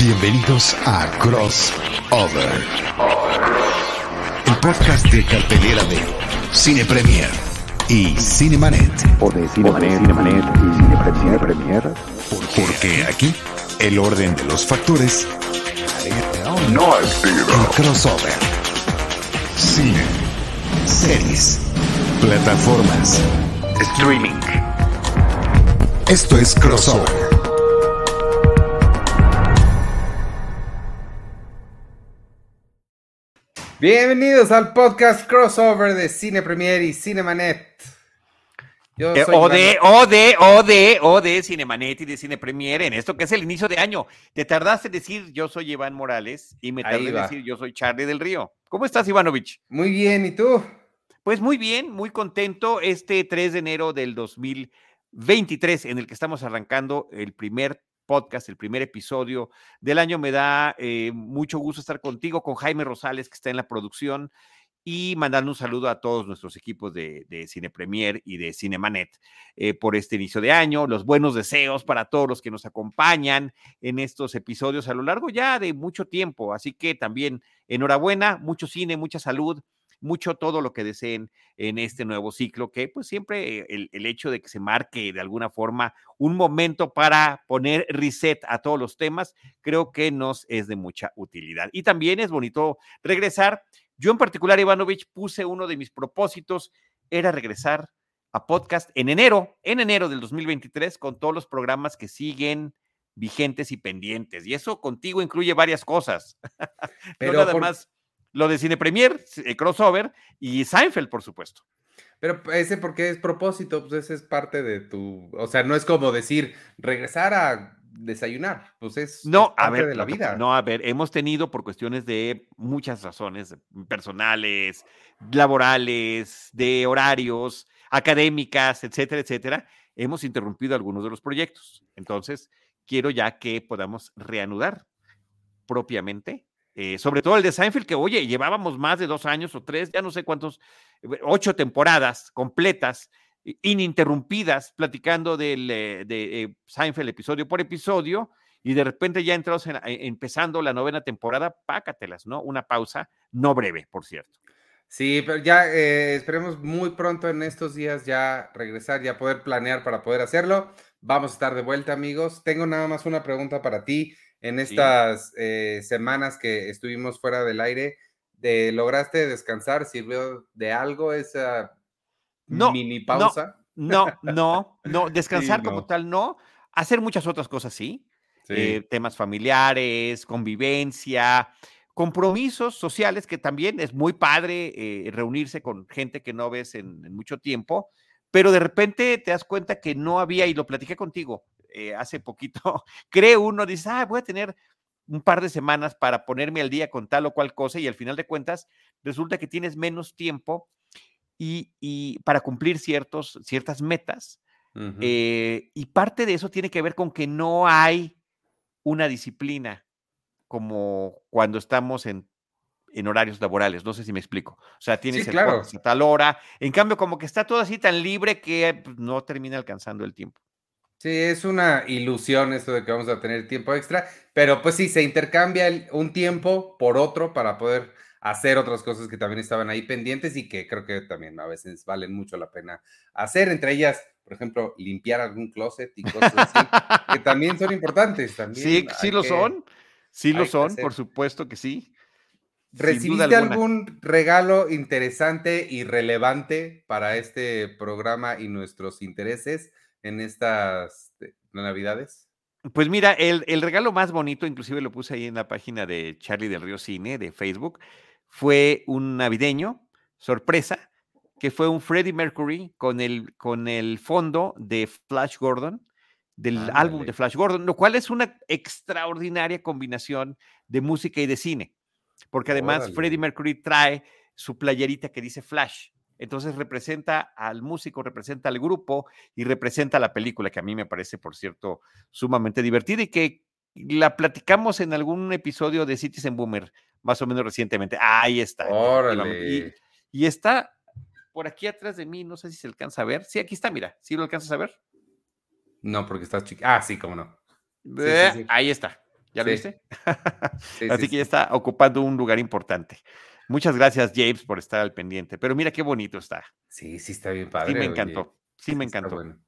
Bienvenidos a Crossover, el podcast de cartelera de Cine Premier y Cinemanet. O de Cinemanet, Cinemanet y Cine Premier. Porque aquí el orden de los factores No el crossover. Cine, series, plataformas. Streaming. Esto es Crossover. Bienvenidos al podcast crossover de Cine Premier y Cinemanet. Yo Eh, soy o, de, o de, o de, o de Cinemanet y de Cine Premier en esto que es el inicio de año. Te tardaste en decir yo soy Iván Morales y me tardé en decir yo soy Charlie del Río. ¿Cómo estás, Ivanovich? Muy bien, ¿y tú? Pues muy bien, muy contento. Este 3 de enero del 2023, en el que estamos arrancando el primer podcast, el primer episodio del año, me da eh, mucho gusto estar contigo, con Jaime Rosales, que está en la producción, y mandando un saludo a todos nuestros equipos de, de Cine Premier y de Cinemanet eh, por este inicio de año, los buenos deseos para todos los que nos acompañan en estos episodios a lo largo ya de mucho tiempo. Así que también enhorabuena, mucho cine, mucha salud, mucho todo lo que deseen en este nuevo ciclo, que pues siempre eh, el, el hecho de que se marque de alguna forma un momento para poner reset a todos los temas, creo que nos es de mucha utilidad. Y también es bonito regresar. Yo en particular, Ivanovich, puse uno de mis propósitos, era regresar a podcast en enero, en enero del 2023, con todos los programas que siguen vigentes y pendientes. Y eso contigo incluye varias cosas. Pero no nada por- más lo de Cine Premier, eh, crossover y Seinfeld, por supuesto. Pero ese porque es propósito, pues ese es parte de tu, o sea, no es como decir regresar a desayunar, pues es, No, es a ver, de la vida. No, a ver, hemos tenido por cuestiones de muchas razones personales, laborales, de horarios, académicas, etcétera, etcétera, hemos interrumpido algunos de los proyectos. Entonces, quiero ya que podamos reanudar propiamente, eh, sobre todo el de Seinfeld, que oye, llevábamos más de dos años o tres, ya no sé cuántos, eh, ocho temporadas completas, ininterrumpidas, platicando del, eh, de Seinfeld episodio por episodio, y de repente ya entrados en- empezando la novena temporada, pácatelas, ¿no? Una pausa, no breve, por cierto. Sí, pero ya esperemos muy pronto en estos días ya regresar, ya poder planear para poder hacerlo. Vamos a estar de vuelta, amigos. Tengo nada más una pregunta para ti. En Sí. estas eh, semanas que estuvimos fuera del aire, de, ¿lograste descansar? ¿Sirvió de algo esa No, mini no. pausa? No, no, no, descansar como no. tal, no. Hacer muchas otras cosas, sí. Sí. eh, temas familiares, convivencia, compromisos sociales, que también es muy padre eh, reunirse con gente que no ves en, en mucho tiempo, pero de repente te das cuenta que no había, y lo platiqué contigo eh, hace poquito, cree uno, dice, ah, voy a tener un par de semanas para ponerme al día con tal o cual cosa, y al final de cuentas resulta que tienes menos tiempo y, y para cumplir ciertos, ciertas metas. Eh, y parte de eso tiene que ver con que no hay una disciplina como cuando estamos en, en horarios laborales. No sé si me explico. O sea, tienes claro. a tal hora. En cambio, como que está todo así tan libre que pues, no termina alcanzando el tiempo. Sí, es una ilusión esto de que vamos a tener tiempo extra, pero pues sí, se intercambia el- un tiempo por otro para poder hacer otras cosas que también estaban ahí pendientes y que creo que también a veces valen mucho la pena hacer, entre ellas, por ejemplo, limpiar algún closet y cosas así, que también son importantes. También Sí, sí lo que- son. Sí lo son, por supuesto que sí. ¿Recibiste algún regalo interesante y relevante para este programa y nuestros intereses en estas eh, navidades? Pues mira, el, el regalo más bonito, inclusive lo puse ahí en la página de Charlie del Río Cine de Facebook, fue un navideño, sorpresa, que fue un Freddie Mercury con el, con el fondo de Flash Gordon, del álbum de Flash Gordon, lo cual es una extraordinaria combinación de música y de cine, porque además. Freddie Mercury trae su playerita que dice Flash. Entonces representa al músico, representa al grupo y representa la película, que a mí me parece, por cierto, sumamente divertida y que la platicamos en algún episodio de Citizen Boomer, más o menos recientemente. Ahí está. Órale. Y, y está por aquí atrás de mí, no sé si se alcanza a ver. Sí, aquí está, mira, ¿sí lo alcanzas a ver? No, porque estás chiquito. Ah, sí, cómo no. sí, Eh, sí. Ahí está. ¿Ya lo Sí. viste? Sí, Así sí, que ya sí. está ocupando un lugar importante. Muchas gracias, James, por estar al pendiente. Pero mira qué bonito está. Sí, sí está bien padre. Sí, me oye. encantó. Sí, me encantó. bueno.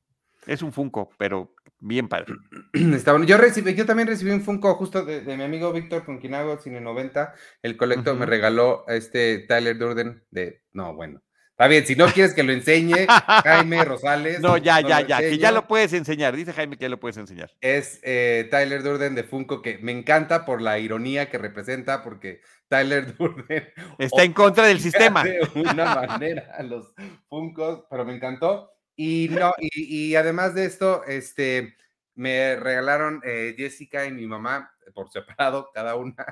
Es un Funko, pero bien padre. Está bueno. Yo, recibí, yo también recibí un Funko justo de, de mi amigo Víctor, con quien hago Cine 90. El colecto me regaló a este Tyler Durden de... No, bueno. Está bien, si no quieres que lo enseñe, Jaime Rosales. No, ya, no ya, ya, que ya lo puedes enseñar. Dice Jaime que ya lo puedes enseñar. Es eh, Tyler Durden de Funko, que me encanta por la ironía que representa, porque Tyler Durden Está en contra del sistema. de una manera a los Funkos, pero me encantó. Y no, y, y además de esto, este, me regalaron eh, Jessica y mi mamá por separado, cada una.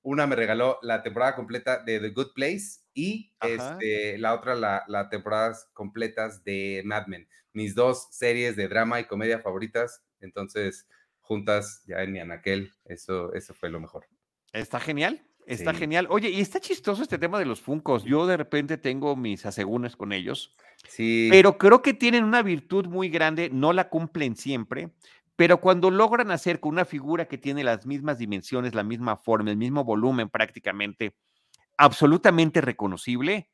Una me regaló la temporada completa de The Good Place y este, la otra la, la temporadas completas de Mad Men. Mis dos series de drama y comedia favoritas. Entonces, juntas ya en mi anaquel, eso, eso fue lo mejor. Está genial. Está Sí. genial. Oye, y está chistoso este tema de los Funcos. Yo de repente tengo mis asegúnes con ellos. Sí. Pero creo que tienen una virtud muy grande, no la cumplen siempre, pero cuando logran hacer con una figura que tiene las mismas dimensiones, la misma forma, el mismo volumen prácticamente, absolutamente reconocible,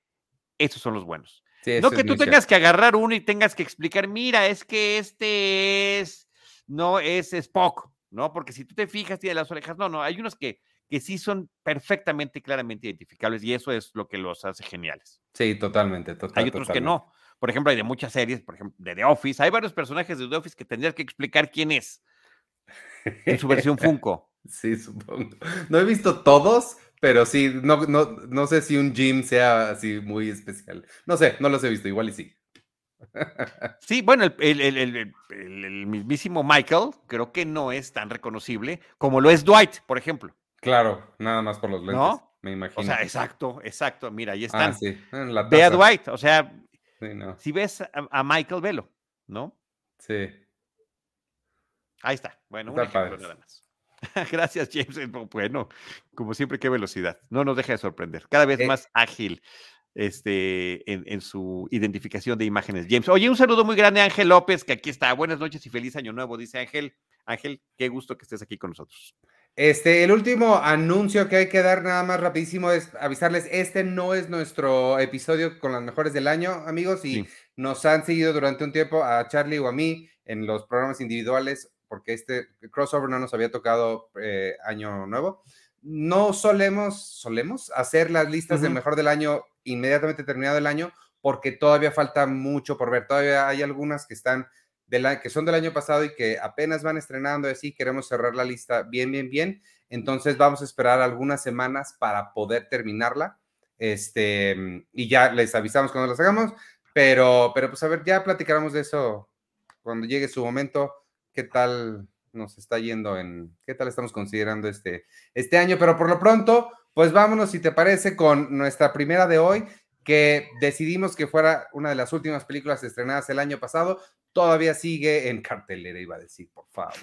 esos son los buenos. sí, no que tú tengas que agarrar uno y tengas que explicar, mira, es que este es, no es Spock, ¿no? Porque si tú te fijas, tiene las orejas, no, no, hay unos que, que sí son perfectamente, claramente identificables y eso es lo que los hace geniales. Sí, totalmente, total, Hay otros que no. Por ejemplo, hay de muchas series, por ejemplo, de The Office. Hay varios personajes de The Office que tendrías que explicar quién es en su versión Funko. Sí, supongo. No he visto todos, pero sí, no, no, no sé si un Jim sea así muy especial. No sé, no los he visto, igual y sí. Sí, bueno, el, el- el- el- mismísimo Michael creo que no es tan reconocible como lo es Dwight, por ejemplo. Claro, nada más por los lentes, ¿No? me imagino. O sea, exacto, exacto. Mira, ahí Ah, están. sí, en la Ve a. Dwight, o sea, Sí, no, si ves a, a Michael, velo, ¿no? sí. Ahí está. Bueno, un ejemplo padre. nada más. Gracias, James. Bueno, como siempre, qué velocidad. No nos deja de sorprender. Cada vez Eh. más ágil este, en, en su identificación de imágenes, James. Oye, un saludo muy grande a Ángel López, que aquí está. Buenas noches y feliz año nuevo, dice Ángel. Ángel, qué gusto que estés aquí con nosotros. Este, el último anuncio que hay que dar nada más rapidísimo es avisarles, este no es nuestro episodio con las mejores del año, amigos, y Sí. nos han seguido durante un tiempo a Charlie o a mí en los programas individuales, porque este crossover no nos había tocado eh, año nuevo. No solemos, solemos hacer las listas de Ujú. mejor del año inmediatamente terminado el año, porque todavía falta mucho por ver. Todavía hay algunas que están del a- que son del año pasado y que apenas van estrenando así queremos cerrar la lista bien, bien, bien. Entonces vamos a esperar algunas semanas para poder terminarla. Este, y ya les avisamos cuando las hagamos, pero, pero pues a ver, ya platicaremos de eso cuando llegue su momento. ¿Qué tal nos está yendo en, qué tal estamos considerando este, este año? Pero por lo pronto, pues vámonos, si te parece, con nuestra primera de hoy, que decidimos que fuera una de las últimas películas estrenadas el año pasado, todavía sigue en cartelera, iba a decir, por favor.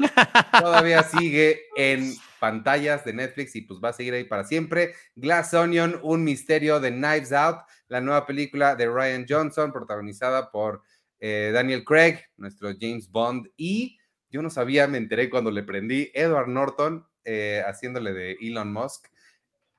Todavía sigue en pantallas de Netflix y pues va a seguir ahí para siempre. Glass Onion, un misterio de Knives Out, la nueva película de Ryan Johnson, protagonizada por eh, Daniel Craig, nuestro James Bond, y yo no sabía, me enteré cuando le prendí, Edward Norton eh, haciéndole de Elon Musk.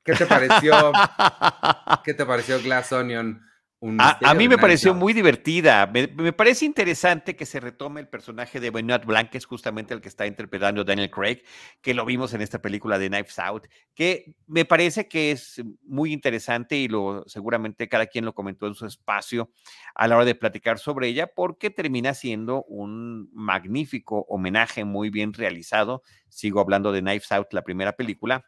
¿Qué te pareció? ¿Qué te pareció Glass Onion? Un A, mí me pareció muy divertida. Me, me parece interesante que se retome el personaje de Benoit Blanc, que es justamente el que está interpretando Daniel Craig, que lo vimos en esta película de Knives Out, que me parece que es muy interesante y lo seguramente cada quien lo comentó en su espacio a la hora de platicar sobre ella, porque termina siendo un magnífico homenaje muy bien realizado. Sigo hablando de Knives Out, la primera película,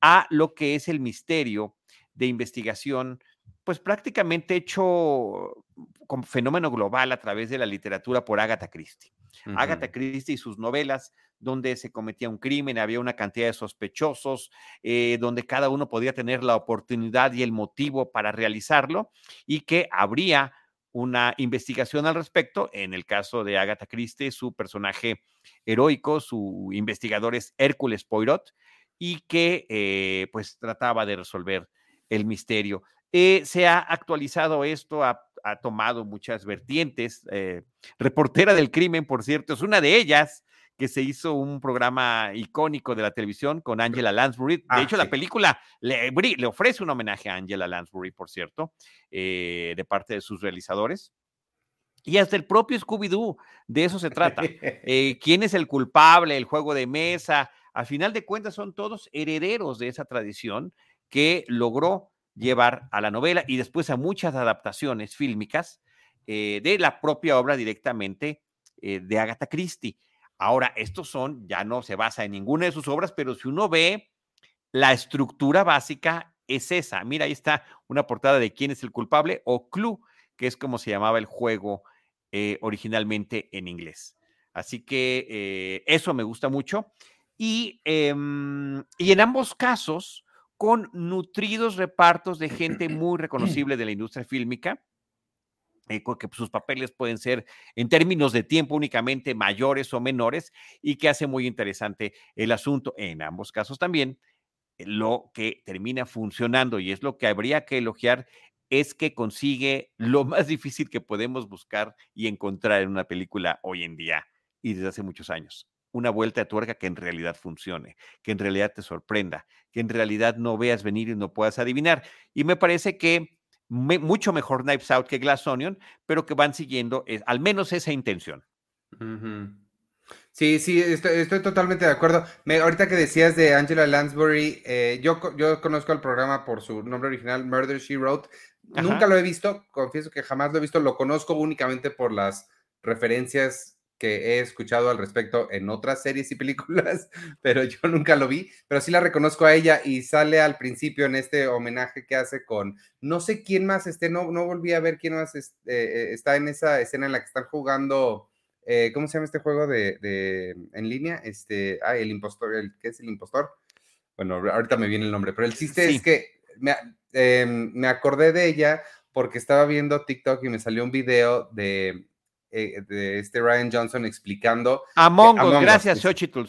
a lo que es el misterio de investigación pues prácticamente hecho con fenómeno global a través de la literatura por Agatha Christie. Agatha Christie y sus novelas, donde se cometía un crimen, había una cantidad de sospechosos, eh, donde cada uno podía tener la oportunidad y el motivo para realizarlo, y que habría una investigación al respecto. En el caso de Agatha Christie, su personaje heroico, su investigador es Hércules Poirot, y que eh, pues trataba de resolver el misterio. Eh, se ha actualizado esto, ha, ha tomado muchas vertientes. eh, reportera del crimen, por cierto, es una de ellas que se hizo un programa icónico de la televisión con Angela Lansbury. De Ah, hecho, sí. la película le ofrece un homenaje a Angela Lansbury, por cierto, eh, de parte de sus realizadores. Y hasta el propio Scooby-Doo, de eso se trata. Eh, ¿Quién es el culpable? El juego de mesa. A final de cuentas, son todos herederos de esa tradición que logró llevar a la novela y después a muchas adaptaciones fílmicas eh, de la propia obra directamente eh, de Agatha Christie. Ahora, estos son, ya no se basa en ninguna de sus obras, pero si uno ve la estructura básica es esa. Mira, ahí está una portada de quién es el culpable o Clue, que es como se llamaba el juego eh, originalmente en inglés. Así que eso me gusta mucho. Y, em, y en ambos casos, con nutridos repartos de gente muy reconocible de la industria fílmica, eh, que sus papeles pueden ser en términos de tiempo únicamente mayores o menores y que hace muy interesante el asunto. En ambos casos también, eh, lo que termina funcionando y es lo que habría que elogiar es que consigue lo más difícil que podemos buscar y encontrar en una película hoy en día y desde hace muchos años. Una vuelta de tuerca que en realidad funcione, que en realidad te sorprenda, que en realidad no veas venir y no puedas adivinar. Y me parece que me- mucho mejor Knives Out que Glass Onion, pero que van siguiendo eh, al menos esa intención. Sí, sí, estoy, estoy totalmente de acuerdo. Me, ahorita que decías de Angela Lansbury, eh, yo, yo conozco el programa por su nombre original, Murder She Wrote. Ajá. Nunca lo he visto, confieso que jamás lo he visto, lo conozco únicamente por las referencias que he escuchado al respecto en otras series y películas, pero yo nunca lo vi, pero sí la reconozco a ella y sale al principio en este homenaje que hace con, no sé quién más esté, no, no volví a ver quién más es- eh, eh, está en esa escena en la que están jugando, eh, ¿cómo se llama este juego de, de- en línea? Este, ah, el impostor, el, ¿qué es el impostor? Bueno, ahorita me viene el nombre, pero el chiste Sí. es que me, em, me acordé de ella porque estaba viendo TikTok y me salió un video de, eh, de este Ryan Johnson explicando. Among Us, Among Us, gracias. Xochitl.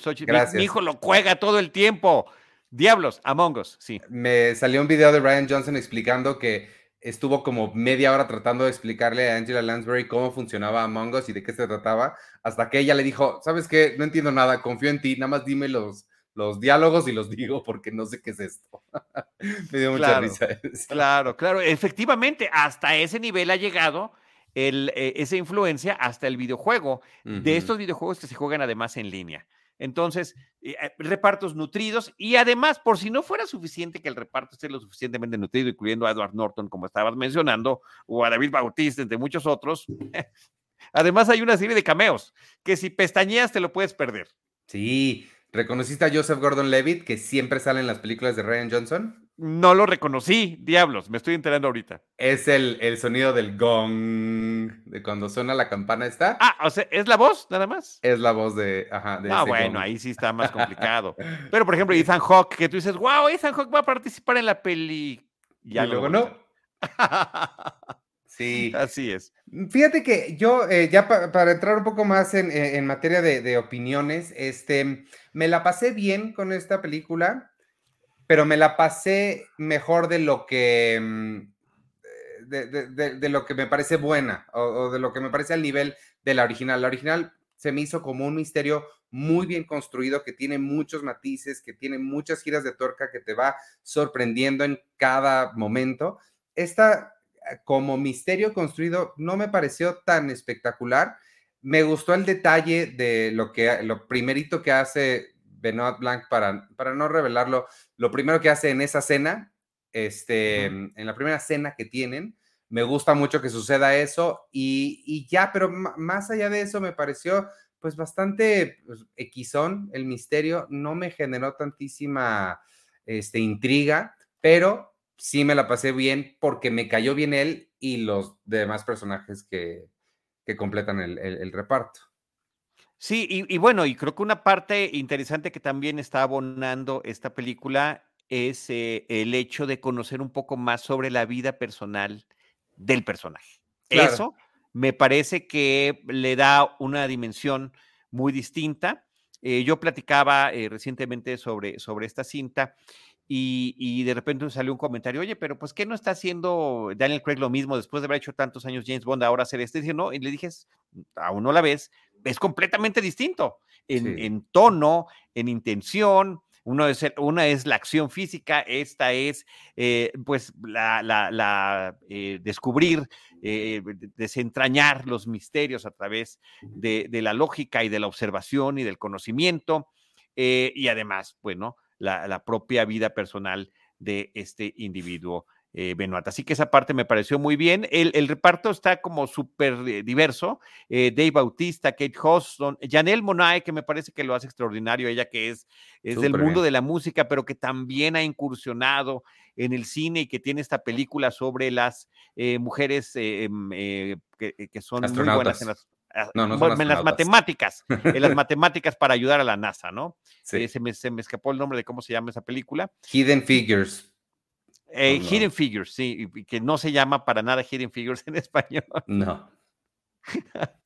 Mi- hijo lo juega todo el tiempo. Diablos, Among Us, sí. Me salió un video de Ryan Johnson explicando que estuvo como media hora tratando de explicarle a Angela Lansbury cómo funcionaba Among Us y de qué se trataba, hasta que ella le dijo, ¿sabes qué? No entiendo nada, confío en ti, nada más dime los, los diálogos y los digo porque no sé qué es esto. Me dio mucha Claro, risa. eso. Claro, claro. Efectivamente, hasta ese nivel ha llegado el, eh, esa influencia hasta el videojuego, de estos videojuegos que se juegan además en línea. Entonces, eh, eh, repartos nutridos y además, por si no fuera suficiente que el reparto esté lo suficientemente nutrido, incluyendo a Edward Norton, como estabas mencionando, o a David Bautista, entre muchos otros, además hay una serie de cameos que si pestañeas te lo puedes perder. Sí, ¿reconociste a Joseph Gordon-Levitt que siempre sale en las películas de Ryan Johnson? No lo reconocí, diablos, me estoy enterando ahorita. Es el, el sonido del gong, de cuando suena la campana esta. Ah, o sea, ¿es la voz nada más? Es la voz de, ajá, de Ah, ese bueno, gong. ahí sí está más complicado. Pero, por ejemplo, Ethan Hawke, que tú dices, wow, Ethan Hawke va a participar en la peli. Ya Y luego no. Sí. Así es. Fíjate que yo, eh, ya pa- para entrar un poco más en, en- en materia de, de opiniones, este, me la pasé bien con esta película, pero me la pasé mejor de lo que, mm, de, lo que me parece buena o, o de lo que me parece al nivel de la original. La original se me hizo como un misterio muy bien construido, que tiene muchos matices, que tiene muchas giras de tuerca, que te va sorprendiendo en cada momento. Esta eh, como misterio construido no me pareció tan espectacular. Me gustó el detalle de lo que lo primerito que hace Benoit Blanc para, para no revelarlo, lo primero que hace en esa cena, este, en la primera cena que tienen, me gusta mucho que suceda eso y, y ya, pero más allá de eso me pareció pues bastante pues, equisón el misterio, no me generó tantísima este, intriga, pero sí me la pasé bien porque me cayó bien él y los demás personajes que, que completan el, el- el reparto. Sí, y, y bueno, y creo que una parte interesante que también está abonando esta película es eh, el hecho de conocer un poco más sobre la vida personal del personaje. Claro. Eso me parece que le da una dimensión muy distinta. Eh, yo platicaba eh, recientemente sobre, sobre esta cinta y, y de repente salió un comentario, oye, pero pues, ¿qué no está haciendo Daniel Craig lo mismo después de haber hecho tantos años James Bond, ahora hacer este? Y, no, y le dije, "Es- aún no la ves, es completamente distinto. en, Sí. en tono, en intención. Uno es, una es la acción física, esta es eh, pues la, la- la, eh, descubrir, eh, de- desentrañar los misterios a través de, de la lógica y de la observación y del conocimiento, y además, bueno, la, la propia vida personal de este individuo. eh, Benoit. Así que esa parte me pareció muy bien. El, el reparto está como súper eh, diverso. Eh, Dave Bautista, Kate Hudson, Janelle Monae, que me parece que lo hace extraordinario, ella que es, es del mundo bien. de la música, pero que también ha incursionado en el cine y que tiene esta película sobre las eh, mujeres em, que, que son muy buenas en las, No, no son bueno, en las matemáticas, en las matemáticas para ayudar a la NASA, ¿no? Sí. Eh, se, me, se me escapó el nombre de cómo se llama esa película. Hidden Figures. Eh, Oh, no. Hidden Figures, sí, que no se llama para nada Hidden Figures en español, No.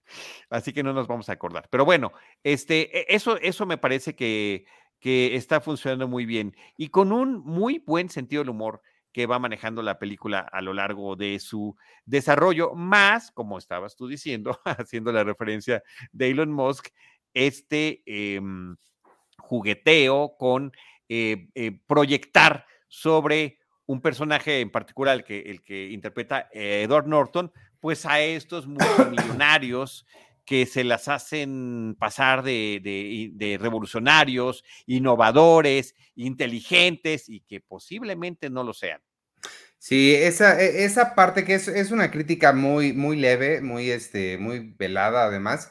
así que no nos vamos a acordar. Pero bueno, este, e- eso, eso me parece que, que está funcionando muy bien y con un muy buen sentido del humor que va manejando la película a lo largo de su desarrollo, más, como estabas tú diciendo, haciendo la referencia de Elon Musk, este em, jugueteo con eh, eh, proyectar sobre un personaje en particular, el que, el que interpreta eh, Edward Norton, pues a estos multimillonarios que se las hacen pasar de, revolucionarios, innovadores, inteligentes y que posiblemente no lo sean. Sí, esa, e- esa parte que es, es una crítica muy, muy leve, muy, este, muy velada además.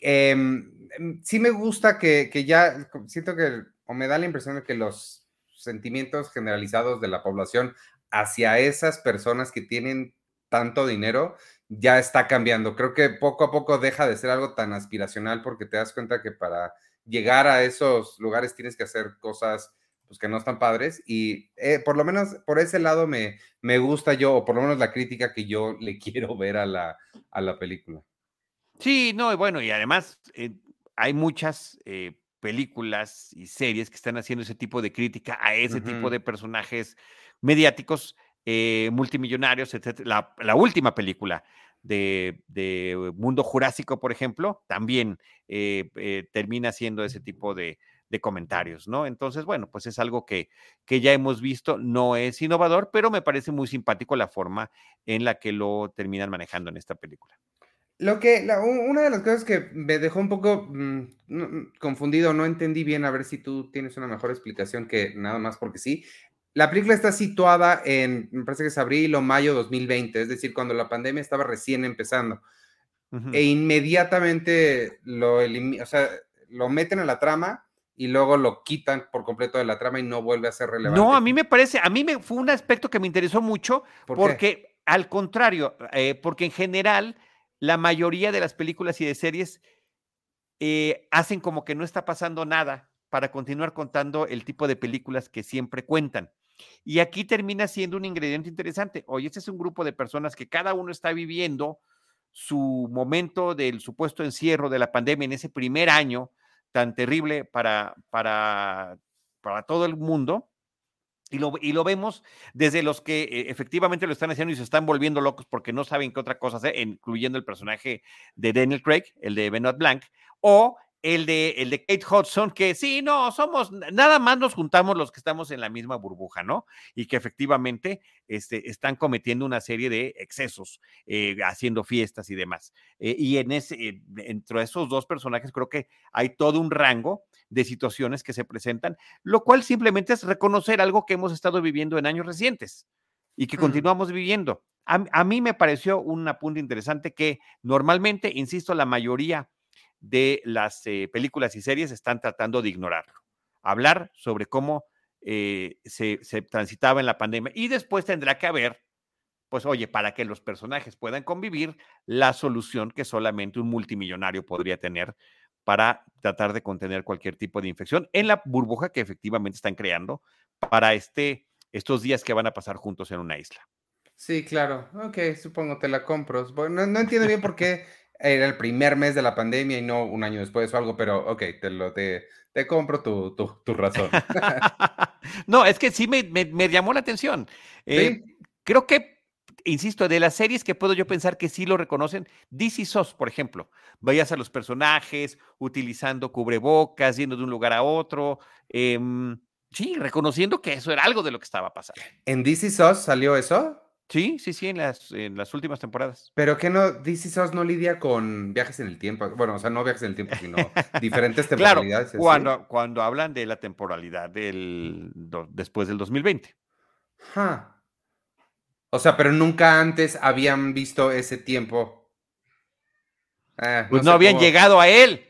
Em, em, sí me gusta que, que ya, siento que, o me da la impresión de que los sentimientos generalizados de la población hacia esas personas que tienen tanto dinero ya está cambiando. Creo que poco a poco deja de ser algo tan aspiracional porque te das cuenta que para llegar a esos lugares tienes que hacer cosas pues que no están padres y eh, por lo menos por ese lado me, me gusta yo, o por lo menos la crítica que yo le quiero ver a la, a la película. Sí, no, y bueno, y además eh, hay muchas eh, películas y series que están haciendo ese tipo de crítica a ese tipo de personajes mediáticos, eh, multimillonarios, etc. La, última película de, Mundo Jurásico, por ejemplo, también eh, eh, termina siendo ese tipo de, comentarios, ¿no? Entonces, bueno, pues es algo que, que ya hemos visto, no es innovador, pero me parece muy simpático la forma en la que lo terminan manejando en esta película. Lo que, una de las cosas que me dejó un poco mm, mm, confundido, no entendí bien, a ver si tú tienes una mejor explicación que nada más porque sí. La película está situada en, me parece que es abril o mayo 2020, es decir, cuando la pandemia estaba recién empezando. E inmediatamente lo, o sea, lo meten a la trama y luego lo quitan por completo de la trama y no vuelve a ser relevante. No, a mí me parece, a mí me fue un aspecto que me interesó mucho ¿Por qué? porque al contrario, eh, porque en general la mayoría de las películas y de series eh, hacen como que no está pasando nada para continuar contando el tipo de películas que siempre cuentan. Y aquí termina siendo un ingrediente interesante. Oye, este es un grupo de personas que cada uno está viviendo su momento del supuesto encierro de la pandemia en ese primer año tan terrible para, para, para todo el mundo. Y lo, y lo vemos desde los que eh, efectivamente lo están haciendo y se están volviendo locos porque no saben qué otra cosa hacer, incluyendo el personaje de Daniel Craig, el de Benoit Blanc, o el de, el de Kate Hudson, que sí, no, somos, nada más nos juntamos los que estamos en la misma burbuja, ¿no? Y que efectivamente este, están cometiendo una serie de excesos, eh, haciendo fiestas y demás. Eh, y en ese, eh, entre esos dos personajes creo que hay todo un rango de situaciones que se presentan, lo cual simplemente es reconocer algo que hemos estado viviendo en años recientes y que Mm. continuamos viviendo. A, a mí me pareció un apunte interesante que normalmente, insisto, la mayoría de las eh, películas y series están tratando de ignorarlo. Hablar sobre cómo eh, se, se transitaba en la pandemia y después tendrá que haber, pues oye, para que los personajes puedan convivir, la solución que solamente un multimillonario podría tener para tratar de contener cualquier tipo de infección en la burbuja que efectivamente están creando para este, estos días que van a pasar juntos en una isla. Sí, claro. Ok, supongo te la compro. Bueno, no, no entiendo bien por qué era el primer mes de la pandemia y no un año después o algo, pero ok, te lo te, te compro tu, tu, tu razón. no, es que sí me, me, me llamó la atención. Eh, Sí. Creo que insisto, de las series que puedo yo pensar que sí lo reconocen, DC SOS, por ejemplo. Vayas a los personajes utilizando cubrebocas, yendo de un lugar a otro. em, sí, reconociendo que eso era algo de lo que estaba pasando. ¿En DC SOS salió eso? Sí, sí, sí, en las, en las últimas temporadas. Pero que no, DC SOS no lidia con viajes en el tiempo. Bueno, o sea, no viajes en el tiempo, sino diferentes Claro, temporalidades. así. cuando, cuando hablan de la temporalidad del, do- después del 2020. Ja. O sea, pero nunca antes habían visto ese tiempo. Ah, Pues no, habían cómo- llegado a él.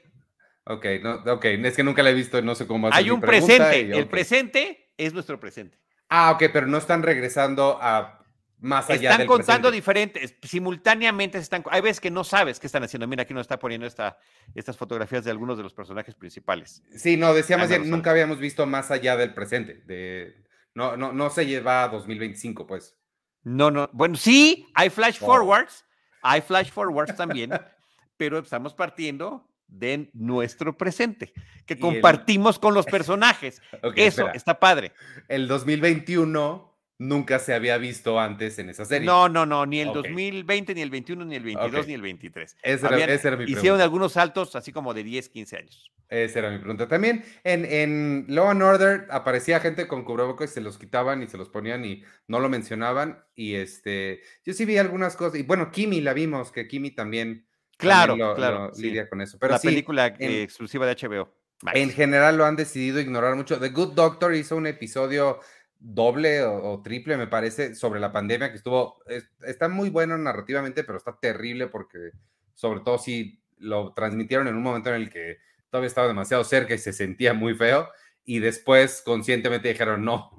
Ok, no, ok, es que nunca la he visto, no sé cómo Hay un presente. y El presente es nuestro presente. Ah, ok, pero no están regresando a más allá Están del contando diferentes, simultáneamente se están. Hay veces que no sabes qué están haciendo. Mira, aquí nos está poniendo esta, estas fotografías de algunos de los personajes principales. Sí, no, decía más no bien, lo nunca habíamos visto más allá del presente. De... No, no, no se lleva a 2025, pues. No, no. Bueno, sí, hay flash Oh. forwards. Hay flash forwards también, pero estamos partiendo de nuestro presente, que Y el- compartimos con los personajes. Ok, Eso espera. está padre. El 2021 nunca se había visto antes en esa serie. No, no, no, ni el Ok. 2020, ni el 21, ni el 22, Ok. ni el 23. Esa era- Habían- esa era mi hicieron pregunta. algunos saltos así como de 10, 15 años. Esa era mi pregunta también. En, en Law and Order aparecía gente con cubrebocas y se los quitaban y se los ponían y no lo mencionaban. Y este, yo sí vi algunas cosas. Y bueno, Kimi la vimos, que Kimi también, Claro, también lo- claro, lo sí. lidia con eso. Pero la sí, película en- exclusiva de HBO. Max. en general lo han decidido ignorar mucho. The Good Doctor hizo un episodio doble o, o triple, me parece, sobre la pandemia que estuvo, es- está muy bueno narrativamente, pero está terrible porque sobre todo si lo transmitieron en un momento en el que todavía estaba demasiado cerca y se sentía muy feo y después conscientemente dijeron, no,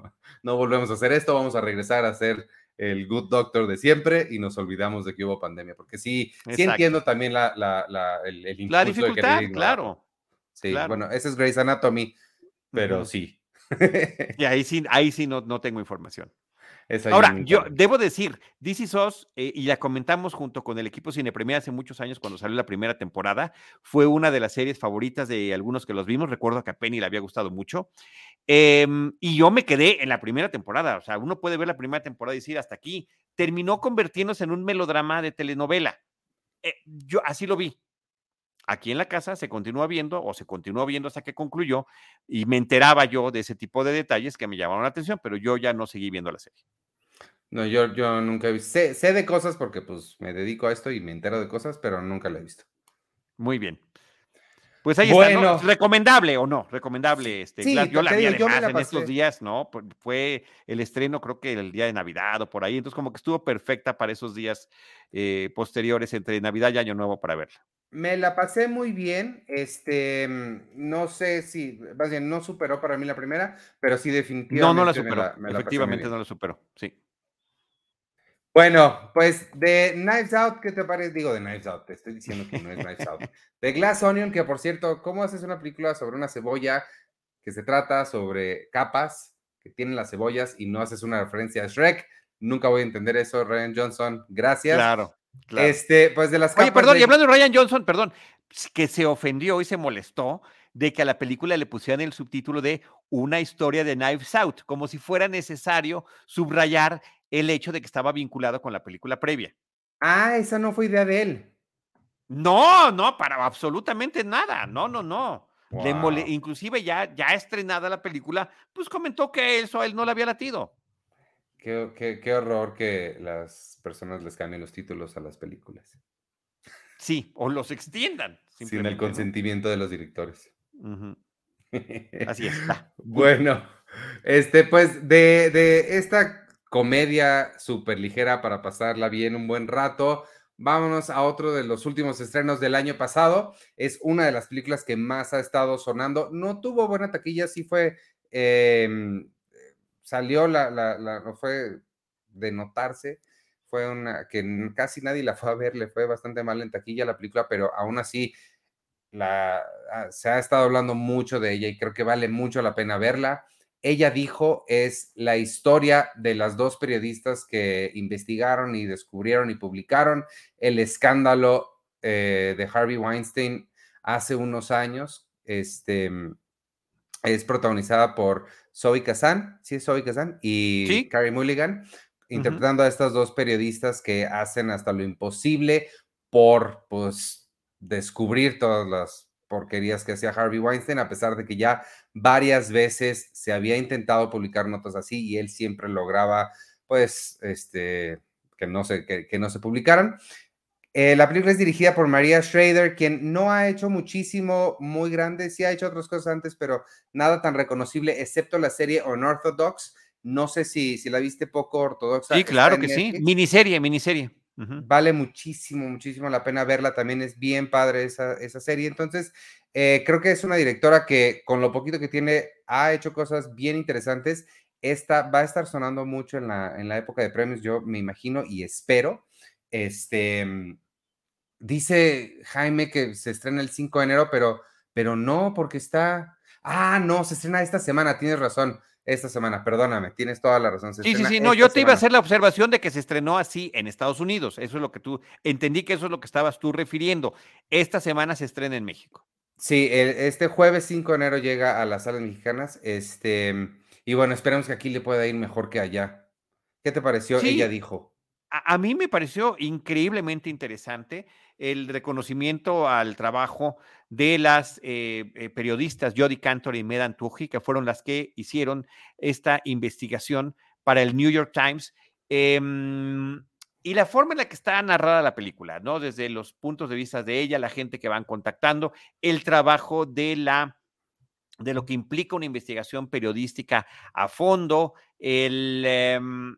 no volvemos a hacer esto, vamos a regresar a hacer el Good Doctor de siempre y nos olvidamos de que hubo pandemia, porque sí, sí entiendo también la, la, la- el, el La de querer dificultad, ignorarlo. claro. Sí, Claro. bueno, ese es Grey's Anatomy, pero sí. Y ahí sí, ahí sí no, no tengo información. Ahora, yo debo decir, DC SOS, eh, y la comentamos junto con el equipo Cine Premier hace muchos años cuando salió la primera temporada, fue una de las series favoritas de algunos que los vimos. Recuerdo que a Penny le había gustado mucho. Em, y yo me quedé en la primera temporada. O sea, uno puede ver la primera temporada y decir hasta aquí. Terminó convirtiéndose en un melodrama de telenovela. Eh, yo así lo vi. Aquí en la casa se continúa viendo o se continuó viendo hasta que concluyó y me enteraba yo de ese tipo de detalles que me llamaron la atención, pero yo ya no seguí viendo la serie. No, yo, yo nunca he visto. Sé, sé de cosas porque pues me dedico a esto y me entero de cosas, pero nunca la he visto. Muy bien. Pues ahí está, ¿no? ¿Recomendable o no? Recomendable. Este, Sí, Glass. yo la vi digo, además la en estos días, ¿no? Fue el estreno, creo que el día de Navidad o por ahí. Entonces, como que estuvo perfecta para esos días eh, posteriores entre Navidad y Año Nuevo para verla. Me la pasé muy bien. Este, no sé si, más bien, no superó para mí la primera, pero sí definitivamente. No, no la superó. me la Efectivamente, no la superó. Sí. Bueno, pues de Knives Out, ¿qué te parece? Digo de Knives Out, te estoy diciendo que no es Knives Out. De Glass Onion, que por cierto, ¿cómo haces una película sobre una cebolla que se trata sobre capas que tienen las cebollas y no haces una referencia a Shrek? Nunca voy a entender eso, Ryan Johnson. Gracias. Claro. claro. Este, pues de las capas. Oye, perdón, de- y hablando de Ryan Johnson, perdón, que se ofendió y se molestó de que a la película le pusieran el subtítulo de Una historia de Knives Out, como si fuera necesario subrayar el hecho de que estaba vinculado con la película previa. Ah, esa no fue idea de él. No, no, para absolutamente nada. No, no, no. Le Guau. inclusive ya, ya estrenada la película, pues comentó que eso a él no le había latido. Qué, qué- qué horror que las personas les cambien los títulos a las películas. Sí, o los extiendan. Sin el consentimiento de los directores. Así es. va. Bueno, este, pues de, de esta comedia súper ligera para pasarla bien un buen rato, vámonos a otro de los últimos estrenos del año pasado. Es una de las películas que más ha estado sonando. No tuvo buena taquilla, sí fue, em, salió la, la, la- no fue de notarse. Fue una que casi nadie la fue a ver, le fue bastante mal en taquilla la película, pero aún así la, ah, se ha estado hablando mucho de ella y creo que vale mucho la pena verla. Ella dijo es la historia de las dos periodistas que investigaron y descubrieron y publicaron el escándalo eh, de Harvey Weinstein hace unos años. Este es protagonizada por Zoe Kazan, sí es Zoe Kazan y Sí. Carrie Mulligan. interpretando a estas dos periodistas que hacen hasta lo imposible por, pues, descubrir todas las porquerías que hacía Harvey Weinstein, a pesar de que ya varias veces se había intentado publicar notas así y él siempre lograba, pues, este, que no se, que, no se publicaran. Eh, la película es dirigida por María Schrader, quien no ha hecho muchísimo muy grande, sí ha hecho otras cosas antes, pero nada tan reconocible, excepto la serie Unorthodox. No sé si, si la viste poco ortodoxa. Sí, claro que sí. Miniserie, miniserie. Vale muchísimo, muchísimo la pena verla. También es bien padre esa, esa serie. Entonces, eh, creo que es una directora que con lo poquito que tiene ha hecho cosas bien interesantes. Esta va a estar sonando mucho en la, en la época de premios, yo me imagino y espero. Este, mm, dice Jaime que se estrena el 5 de enero, pero, pero no, porque está... Ah, no, se estrena esta semana, tienes razón esta semana, perdóname, tienes toda la razón. sí, sí, sí, no, yo te iba a hacer la observación de que se estrenó así en Estados Unidos, eso es lo que tú, entendí que eso es lo que estabas tú refiriendo. Esta semana se estrena en México. Sí, este jueves 5 de enero llega a las salas mexicanas, este, y bueno, esperemos que aquí le pueda ir mejor que allá. ¿Qué te pareció? Ella dijo. A, mí me pareció increíblemente interesante el reconocimiento al trabajo de las eh, eh, periodistas Jody Cantor y Medan Tuji, que fueron las que hicieron esta investigación para el New York Times. Em, y la forma en la que está narrada la película, ¿no? Desde los puntos de vista de ella, la gente que van contactando, el trabajo de la de lo que implica una investigación periodística a fondo, el, em,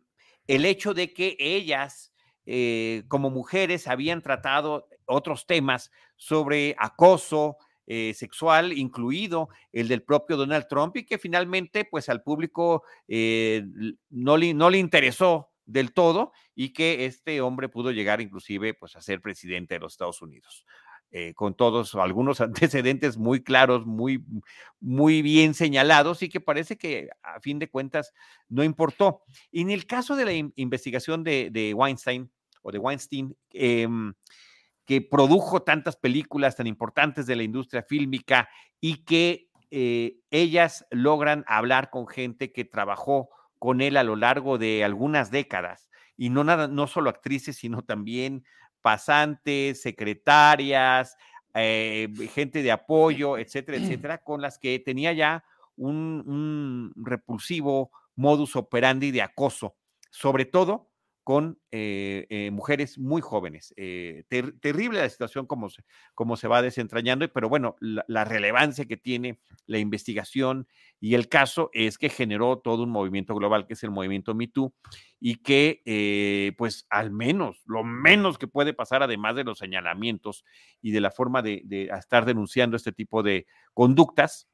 el hecho de que ellas, eh, como mujeres, habían tratado otros temas sobre acoso eh, sexual, incluido el del propio Donald Trump, y que finalmente, pues al público eh, no, le, no le interesó del todo y que este hombre pudo llegar inclusive pues a ser presidente de los Estados Unidos. Eh, con todos algunos antecedentes muy claros, muy, muy bien señalados y que parece que a fin de cuentas no importó. En el caso de la investigación de, Weinstein o de Weinstein, em, que produjo tantas películas tan importantes de la industria fílmica y que eh, ellas logran hablar con gente que trabajó con él a lo largo de algunas décadas y no nada, no solo actrices, sino también pasantes, secretarias, eh, gente de apoyo, etcétera, etcétera, con las que tenía ya un, un repulsivo modus operandi de acoso, sobre todo con eh, eh, mujeres muy jóvenes. Eh, terrible la situación como se, como se va desentrañando, pero bueno, la, relevancia que tiene la investigación y el caso es que generó todo un movimiento global que es el movimiento MeToo y que pues al menos, lo menos que puede pasar, además de los señalamientos y de la forma de, estar denunciando este tipo de conductas,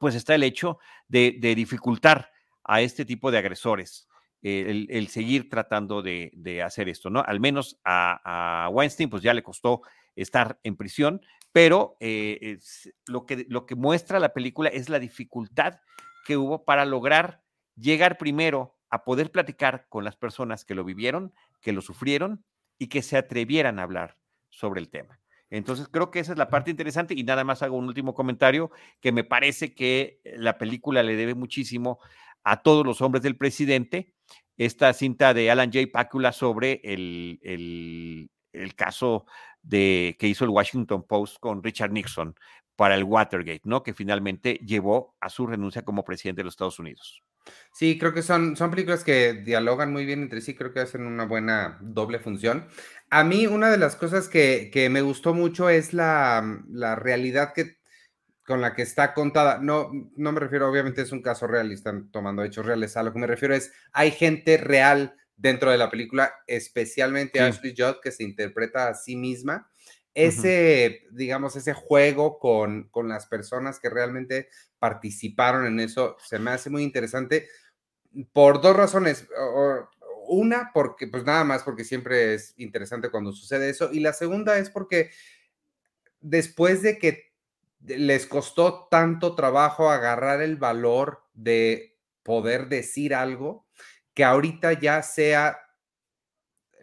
pues está el hecho de dificultar a este tipo de agresores el, seguir tratando de, hacer esto, ¿no? Al menos a, Weinstein, pues ya le costó estar en prisión, pero eh, lo, que, lo que muestra la película es la dificultad que hubo para lograr llegar primero a poder platicar con las personas que lo vivieron, que lo sufrieron y que se atrevieran a hablar sobre el tema. Entonces creo que esa es la parte interesante y nada más hago un último comentario que me parece que la película le debe muchísimo a todos los hombres del presidente, esta cinta de Alan J. Pakula sobre el, el, caso de, que hizo el Washington Post con Richard Nixon para el Watergate, ¿no? Que finalmente llevó a su renuncia como presidente de los Estados Unidos. Sí, creo que son, son películas que dialogan muy bien entre sí, creo que hacen una buena doble función. A mí una de las cosas que, que me gustó mucho es la, la realidad que con la que está contada. No, no me refiero, obviamente es un caso real y están tomando hechos reales. A lo que me refiero es, hay gente real dentro de la película, especialmente Ashley Judd, que se interpreta a sí misma. Ese, digamos, ese juego con, con las personas que realmente participaron en eso se me hace muy interesante por dos razones. Una, porque, pues nada más, porque siempre es interesante cuando sucede eso. Y la segunda es porque después de que les costó tanto trabajo agarrar el valor de poder decir algo que ahorita ya sea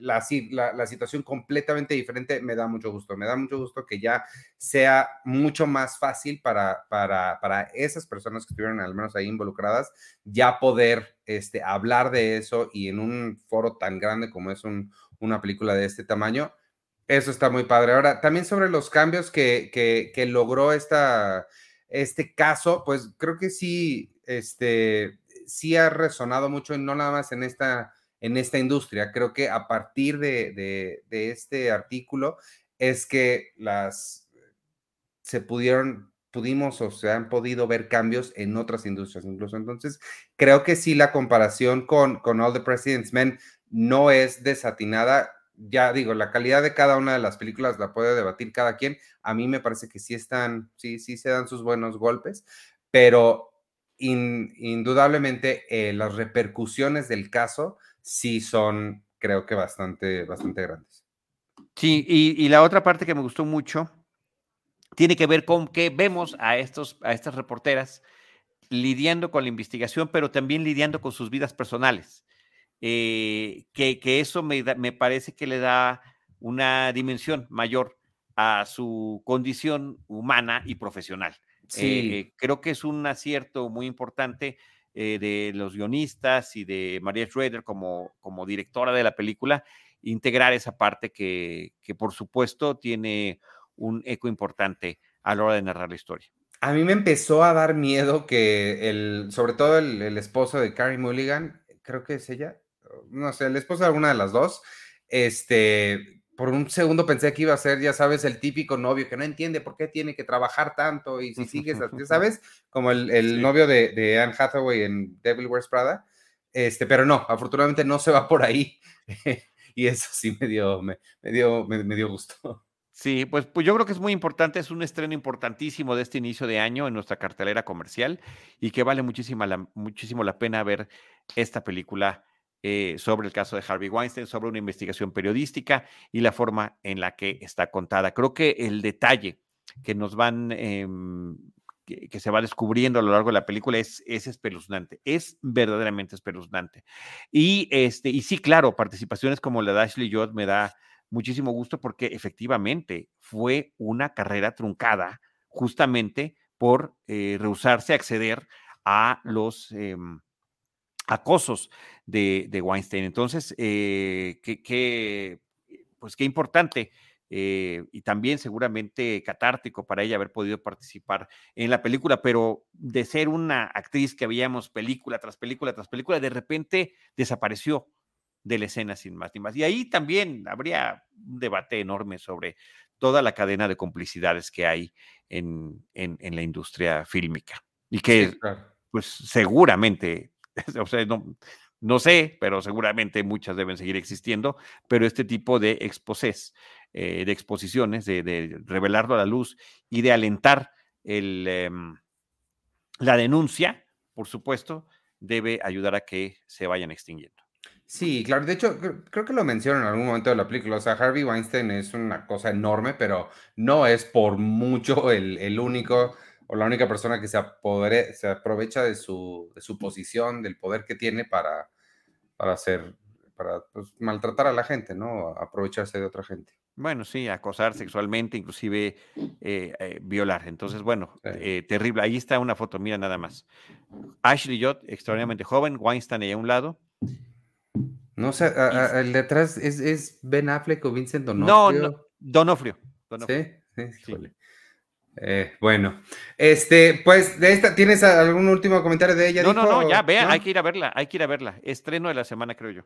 la, la, situación completamente diferente, me da mucho gusto. Me da mucho gusto que ya sea mucho más fácil para, para, para esas personas que estuvieron al menos ahí involucradas, ya poder este, hablar de eso y en un foro tan grande como es un, una película de este tamaño. Eso está muy padre. Ahora, también sobre los cambios que, que, que logró esta, este caso, pues creo que sí, este, sí ha resonado mucho, no nada más en esta en esta industria. Creo que a partir de, este artículo es que las se pudieron, pudimos o se han podido ver cambios en otras industrias incluso. Entonces, creo que sí la comparación con, con All the President's Men no es desatinada. Ya digo, la calidad de cada una de las películas la puede debatir cada quien. A mí me parece que sí están, sí, sí se dan sus buenos golpes, pero indudablemente eh, las repercusiones del caso sí son, creo que bastante, bastante grandes. Sí, y, la otra parte que me gustó mucho tiene que ver con que vemos a, estos, a estas reporteras lidiando con la investigación, pero también lidiando con sus vidas personales. Eh, que, eso me, me, parece que le da una dimensión mayor a su condición humana y profesional. Sí. Eh, creo que es un acierto muy importante eh, de los guionistas y de María Schroeder como, como directora de la película, integrar esa parte que, que por supuesto tiene un eco importante a la hora de narrar la historia. A mí me empezó a dar miedo que el, sobre todo el, el esposo de Carrie Mulligan, creo que es ella, no sé, el esposo de alguna de las dos, este, por un segundo pensé que iba a ser, ya sabes, el típico novio que no entiende por qué tiene que trabajar tanto y si sigues, ya sabes, como el, novio de, Anne Hathaway en Devil Wears Prada. Este, pero no, afortunadamente no se va por ahí. y eso sí me dio, me, dio, me, dio gusto. Sí, pues, pues yo creo que es muy importante, es un estreno importantísimo de este inicio de año en nuestra cartelera comercial y que vale muchísima la, muchísimo la pena ver esta película eh, sobre el caso de Harvey Weinstein, sobre una investigación periodística y la forma en la que está contada. Creo que el detalle que nos van, em, que, se va descubriendo a lo largo de la película es, es espeluznante, es verdaderamente espeluznante. Y, este, y sí, claro, participaciones como la de Ashley Judd me da muchísimo gusto porque efectivamente fue una carrera truncada justamente por eh, rehusarse a acceder a los... Acosos de, Weinstein. Entonces, eh, qué, pues qué importante eh, y también seguramente catártico para ella haber podido participar en la película, pero de ser una actriz que veíamos película tras película tras película, de repente desapareció de la escena sin más ni más. Y ahí también habría un debate enorme sobre toda la cadena de complicidades que hay en, en, la industria fílmica y que pues seguramente o sea, no, no sé, pero seguramente muchas deben seguir existiendo, pero este tipo de exposés, eh, de exposiciones, de, revelarlo a la luz y de alentar el, em, la denuncia, por supuesto, debe ayudar a que se vayan extinguiendo. Sí, claro. De hecho, creo que lo menciono en algún momento de la película. O sea, Harvey Weinstein es una cosa enorme, pero no es por mucho el, el único o la única persona que se, se aprovecha de su, de su, posición, del poder que tiene para, para hacer, para pues, maltratar a la gente, ¿no? Aprovecharse de otra gente. Bueno, sí, acosar sexualmente, inclusive eh, eh, violar. Entonces, bueno, eh, terrible. Ahí está una foto, mira nada más. Ashley Judd, extraordinariamente joven, Weinstein ahí a un lado. No sé, el detrás es, es, Ben Affleck o Vincent Donofrio. No, no Donofrio. Sí, sí, eh, bueno, este, pues de esta, ¿tienes algún último comentario de ella? No, no, no, ya, vea, hay que ir a verla, hay que ir a verla. Estreno de la semana, creo yo.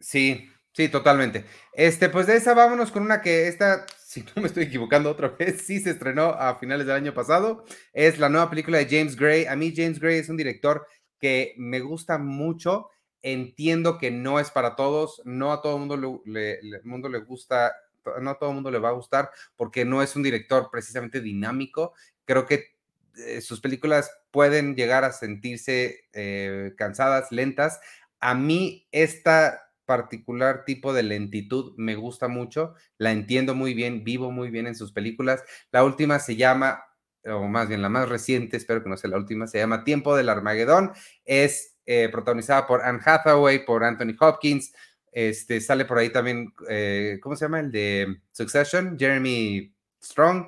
Sí, sí, totalmente. Este, pues de esa vámonos con una que esta, si no me estoy equivocando otra vez, sí se estrenó a finales del año pasado. Es la nueva película de James Gray. A mí James Gray es un director que me gusta mucho. Entiendo que no es para todos, no a todo el mundo le, mundo le gusta no a todo el mundo le va a gustar porque no es un director precisamente dinámico. Creo que eh, sus películas pueden llegar a sentirse eh, cansadas, lentas. A mí esta particular tipo de lentitud me gusta mucho, la entiendo muy bien, vivo muy bien en sus películas. La última se llama, o más bien la más reciente, espero que no sea la última, se llama Tiempo del Armagedón. Es eh, protagonizada por Anne Hathaway, por Anthony Hopkins, Este, sale por ahí también, eh, ¿cómo se llama? El de Succession, Jeremy Strong.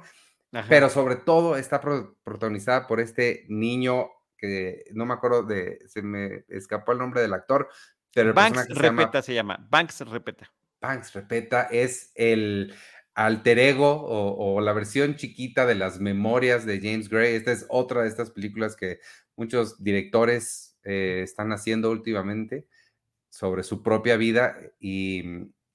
Ajá. Pero sobre todo está pro- protagonizada por este niño que no me acuerdo de, se me escapó el nombre del actor, pero el Banks personaje se llama Repeta se llama. Banks Repeta. Banks Repeta es el alter ego o, o la versión chiquita de las memorias de James Gray. Esta es otra de estas películas que muchos directores eh, están haciendo últimamente sobre su propia vida y,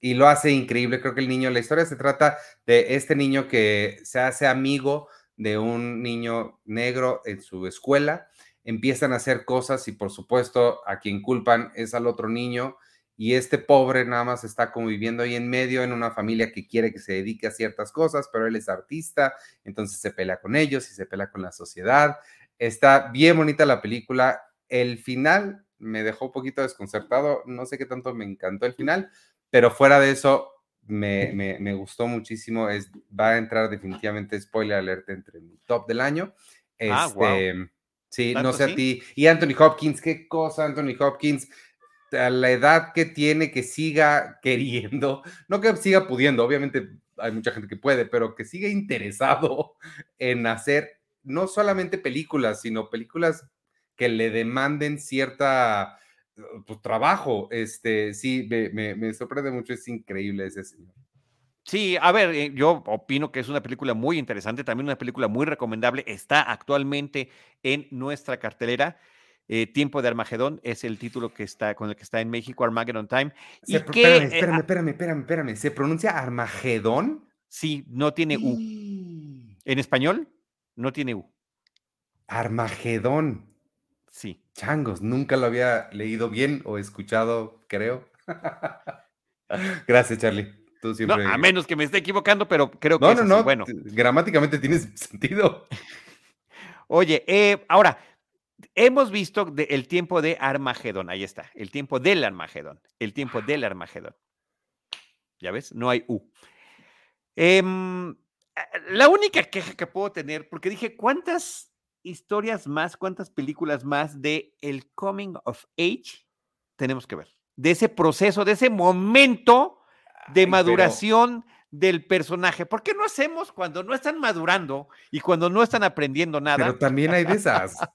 y lo hace increíble. Creo que el niño, la historia se trata de este niño que se hace amigo de un niño negro en su escuela. Empiezan a hacer cosas y por supuesto a quien culpan es al otro niño y este pobre nada más está como viviendo ahí en medio en una familia que quiere que se dedique a ciertas cosas, pero él es artista, entonces se pelea con ellos y se pelea con la sociedad. Está bien bonita la película. El final me dejó un poquito desconcertado, no sé qué tanto me encantó el final, pero fuera de eso me, me, me gustó muchísimo. Es, va a entrar definitivamente spoiler alert entre mi top del año. Este, Ah, guau. Sí, ¿Tanto no sé a ti. Y Anthony Hopkins, qué cosa, Anthony Hopkins a la edad que tiene, que siga queriendo, no que siga pudiendo, obviamente hay mucha gente que puede, pero que siga interesado en hacer no solamente películas, sino películas que le demanden cierta pues, trabajo. Este, sí, me, me, me sorprende mucho, es increíble ese señor. Sí, a ver, eh, yo opino que es una película muy interesante, también una película muy recomendable. Está actualmente en nuestra cartelera. Eh, Tiempo de Armagedón es el título que está con el que está en México, Armageddon Time. Y que, espérame, eh, espérame, ah, espérame, espérame, espérame. ¿Se pronuncia Armagedón? sí, no tiene U. En español, no tiene U. Armagedón. Sí. Changos, nunca lo había leído bien o escuchado, creo. Gracias, Charlie. Tú No, siempre. a menos que me esté equivocando, pero creo que No, es no, no. Bueno, Gramáticamente tiene sentido. oye, eh, ahora, hemos visto de- el tiempo de Armagedón. Ahí está, el tiempo del Armagedón. El tiempo del Armagedón. ¿Ya ves? No hay U. Em, la única queja que puedo tener, porque dije, ¿cuántas historias más, cuántas películas más de el coming of age tenemos que ver? De ese proceso, de ese momento de Ay, pero- maduración del personaje. ¿Por qué no hacemos cuando no están madurando y cuando no están aprendiendo nada? Pero también hay de esas.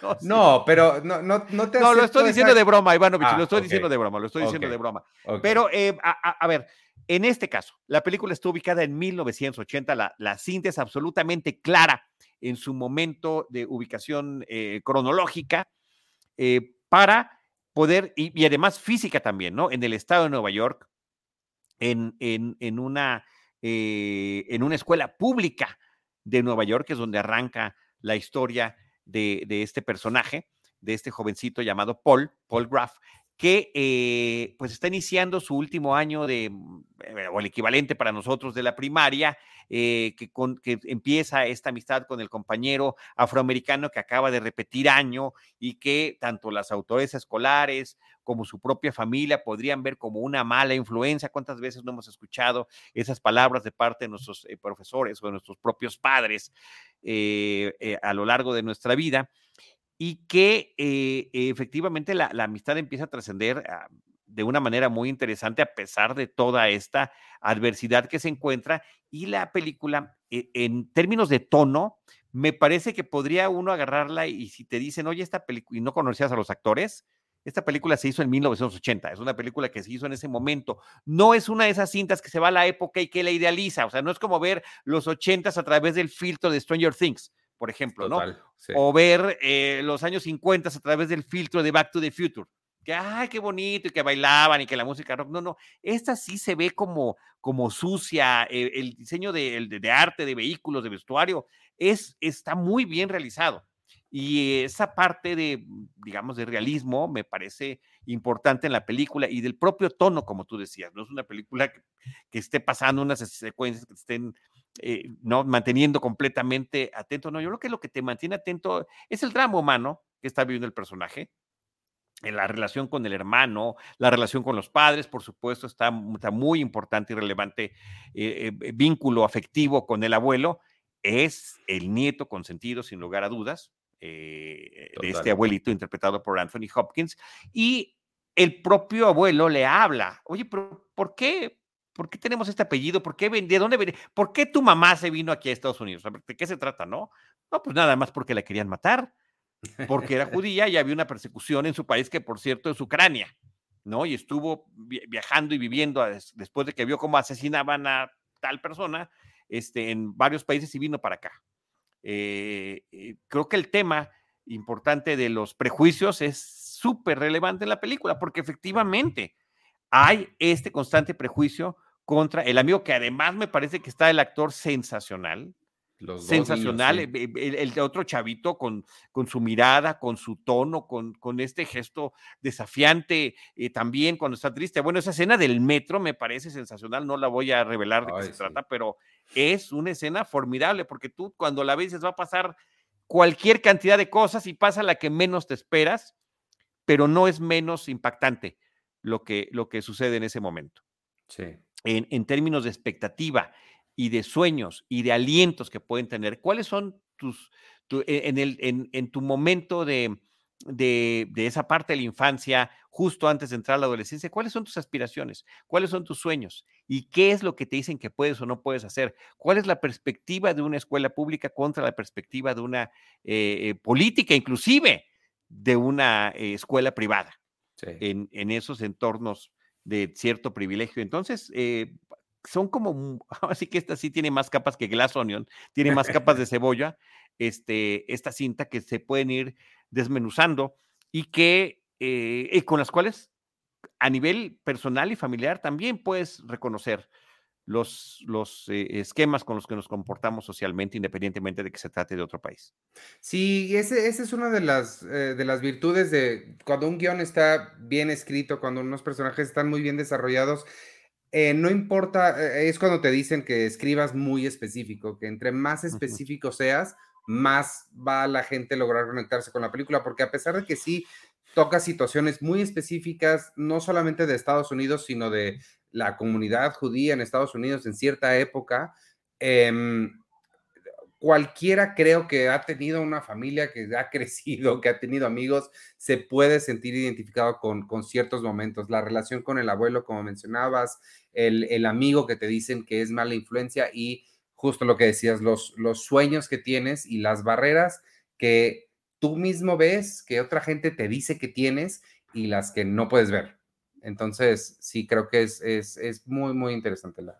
No, sí. No, pero no, no, no te No, lo estoy diciendo esa- de broma, Ivanovich, Ah, lo estoy diciendo de broma, lo estoy diciendo de broma. Pero, eh, a, a- a ver, en este caso, la película está ubicada en 1980, la, la cinta es absolutamente clara en su momento de ubicación eh, cronológica eh, para poder, y, además física también, ¿no? En el estado de Nueva York, en, en, en una, eh, en una escuela pública de Nueva York, que es donde arranca la historia de, de este personaje, de este jovencito llamado Paul, Paul Graff, que eh, pues está iniciando su último año de, mm, eh, o el equivalente para nosotros de la primaria, eh, que, con, que empieza esta amistad con el compañero afroamericano que acaba de repetir año y que tanto las autoridades escolares como su propia familia podrían ver como una mala influencia. ¿Cuántas veces no hemos escuchado esas palabras de parte de nuestros profesores o de nuestros propios padres a lo largo de nuestra vida? Y que eh, efectivamente la, amistad empieza a trascender uh, de una manera muy interesante a pesar de toda esta adversidad que se encuentra y la película eh, en términos de tono me parece que podría uno agarrarla y si te dicen oye esta película y no conocías a los actores esta película se hizo en 1980, es una película que se hizo en ese momento. No es una de esas cintas que se va a la época y que la idealiza. O sea, no es como ver los 80s a través del filtro de Stranger Things por ejemplo, Total, ¿no? Sí. O ver eh, los años 50 a través del filtro de Back to the Future. Que, ay, qué bonito, y que bailaban y que la música rock. No, no, esta sí se ve como, como sucia. Eh, el diseño de, de, de, arte, de vehículos, de vestuario, es, está muy bien realizado. Y esa parte de, digamos, de realismo me parece importante en la película y del propio tono, como tú decías. No es una película que, que esté pasando unas secuencias que estén eh, no manteniendo completamente atento. No, yo creo que lo que te mantiene atento es el drama humano que está viviendo el personaje, en la relación con el hermano, la relación con los padres, por supuesto, está, está muy importante y relevante eh, eh, vínculo afectivo con el abuelo. Es el nieto consentido, sin lugar a dudas, eh, de este abuelito interpretado por Anthony Hopkins. Y el propio abuelo le habla, oye, pero ¿por qué? ¿Por qué tenemos este apellido? ¿Por qué ¿De dónde viene? ¿Por qué tu mamá se vino aquí a Estados Unidos? ¿De qué se trata, no? No, pues nada más porque la querían matar, porque era judía y había una persecución en su país que, por cierto, es Ucrania, ¿no? Y estuvo viajando y viviendo después de que vio cómo asesinaban a tal persona este, en varios países y vino para acá. Eh, eh, creo que el tema importante de los prejuicios es súper relevante en la película, porque efectivamente hay este constante prejuicio contra el amigo que además me parece que está el actor sensacional, sensacional, el, otro chavito con, con su mirada, con su tono, con, con este gesto desafiante, eh, también cuando está triste. Bueno, esa escena del metro me parece sensacional, no la voy a revelar de qué se trata, pero es una escena formidable porque tú cuando la ves va a pasar cualquier cantidad de cosas y pasa la que menos te esperas, pero no es menos impactante lo que, lo que sucede en ese momento. Sí. En, en términos de expectativa y de sueños y de alientos que pueden tener, ¿cuáles son tus, e, en, el, en, en tu momento de, de, de, esa parte de la infancia, justo antes de entrar a la adolescencia, ¿cuáles son tus aspiraciones? ¿Cuáles son tus sueños? ¿Y qué es lo que te dicen que puedes o no puedes hacer? ¿Cuál es la perspectiva de una escuela pública contra la perspectiva de una eh, eh, política, inclusive de una eh, escuela privada? En, en, esos entornos de cierto privilegio. Entonces, son como, así que esta sí tiene más capas que Glass Onion, tiene más capas de cebolla, este, esta cinta que se pueden ir desmenuzando y que eh, con las cuales a nivel personal y familiar también puedes reconocer los, los eh, esquemas con los que nos comportamos socialmente, independientemente de que se trate de otro país. Sí, ese, ese es una de las, eh, de las virtudes de cuando un guion está bien escrito, cuando unos personajes están muy bien desarrollados, no importa, es cuando te dicen que escribas muy específico, que entre más específico seas, más va la gente a lograr conectarse con la película, porque a pesar de que sí toca situaciones muy específicas, no solamente de Estados Unidos, sino de la comunidad judía en Estados Unidos en cierta época, em, cualquiera creo que ha tenido una familia que ha crecido, que ha tenido amigos, se puede sentir identificado con, con ciertos momentos. La relación con el abuelo, como mencionabas, el, el amigo que te dicen que es mala influencia y justo lo que decías, los, los sueños que tienes y las barreras que tú mismo ves, que otra gente te dice que tienes y las que no puedes ver. Entonces, sí, creo que es, es, es muy, muy interesante la.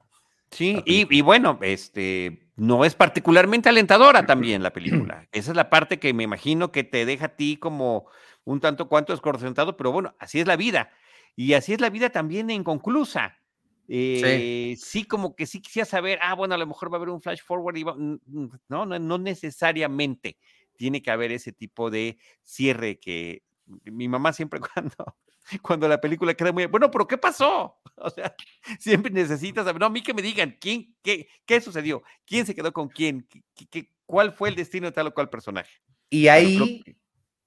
Sí, y, y, bueno, este, no es particularmente alentadora también la película. Esa es la parte que me imagino que te deja a ti como un tanto cuanto desconcentrado, pero bueno, así es la vida. Y así es la vida también inconclusa. Eh, sí. como que sí quisiera saber, ah, bueno, a lo mejor va a haber un flash forward, y no, no, no necesariamente tiene que haber ese tipo de cierre que mi mamá siempre cuando, cuando la película queda muy, bueno, pero ¿qué pasó? O sea, siempre necesitas saber, no, a mí que me digan, ¿quién, qué, qué sucedió? ¿Quién se quedó con quién? ¿Qué, qué, cuál fue el destino de tal o cual personaje? Y ahí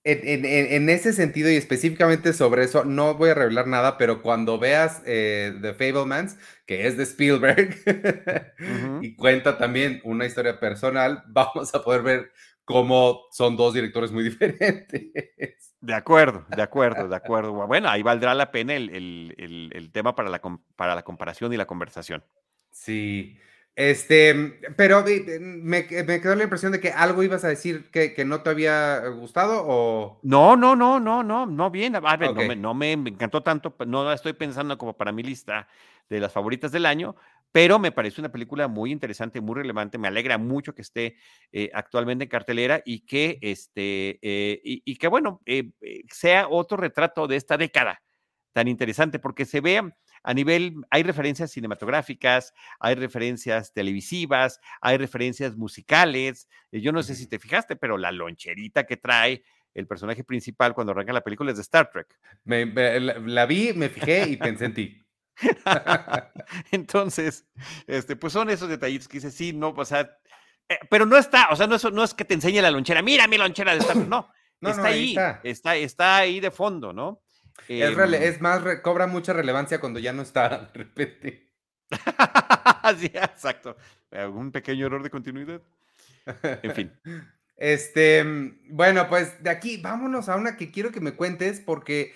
en, ese sentido y específicamente sobre eso, no voy a revelar nada, pero cuando veas eh, The Fablemans, que es de Spielberg, y cuenta también una historia personal, vamos a poder ver cómo son dos directores muy diferentes. De acuerdo, de acuerdo, de acuerdo. Bueno, ahí valdrá la pena el, el, el tema para la, para la comparación y la conversación. Sí. Este, pero me, me, quedó la impresión de que algo ibas a decir que, que, no te había gustado o... No, no, no, no, no, no bien. A ver, no, me, no me encantó tanto, no estoy pensando como para mi lista de las favoritas del año, pero me parece una película muy interesante, muy relevante. Me alegra mucho que esté eh, actualmente en cartelera y que, este, eh, y, y, que bueno, eh, sea otro retrato de esta década tan interesante, porque se vea a nivel, hay referencias cinematográficas, hay referencias televisivas, hay referencias musicales. Eh, yo no sé si te fijaste, pero la loncherita que trae el personaje principal cuando arranca la película es de Star Trek. Me, la, vi, me fijé y pensé en ti. Entonces, este, pues son esos detallitos que dice, sí, no, o sea, eh, pero no está, o sea, no es, no es que te enseñe la lonchera, mira mi lonchera de Star Trek, no, no está ahí, está. está. ahí de fondo, ¿no? Es, em, es, más, cobra mucha relevancia cuando ya no está de repente. sí, exacto. ¿Algún pequeño error de continuidad? En fin. Este, bueno, pues de aquí vámonos a una que quiero que me cuentes porque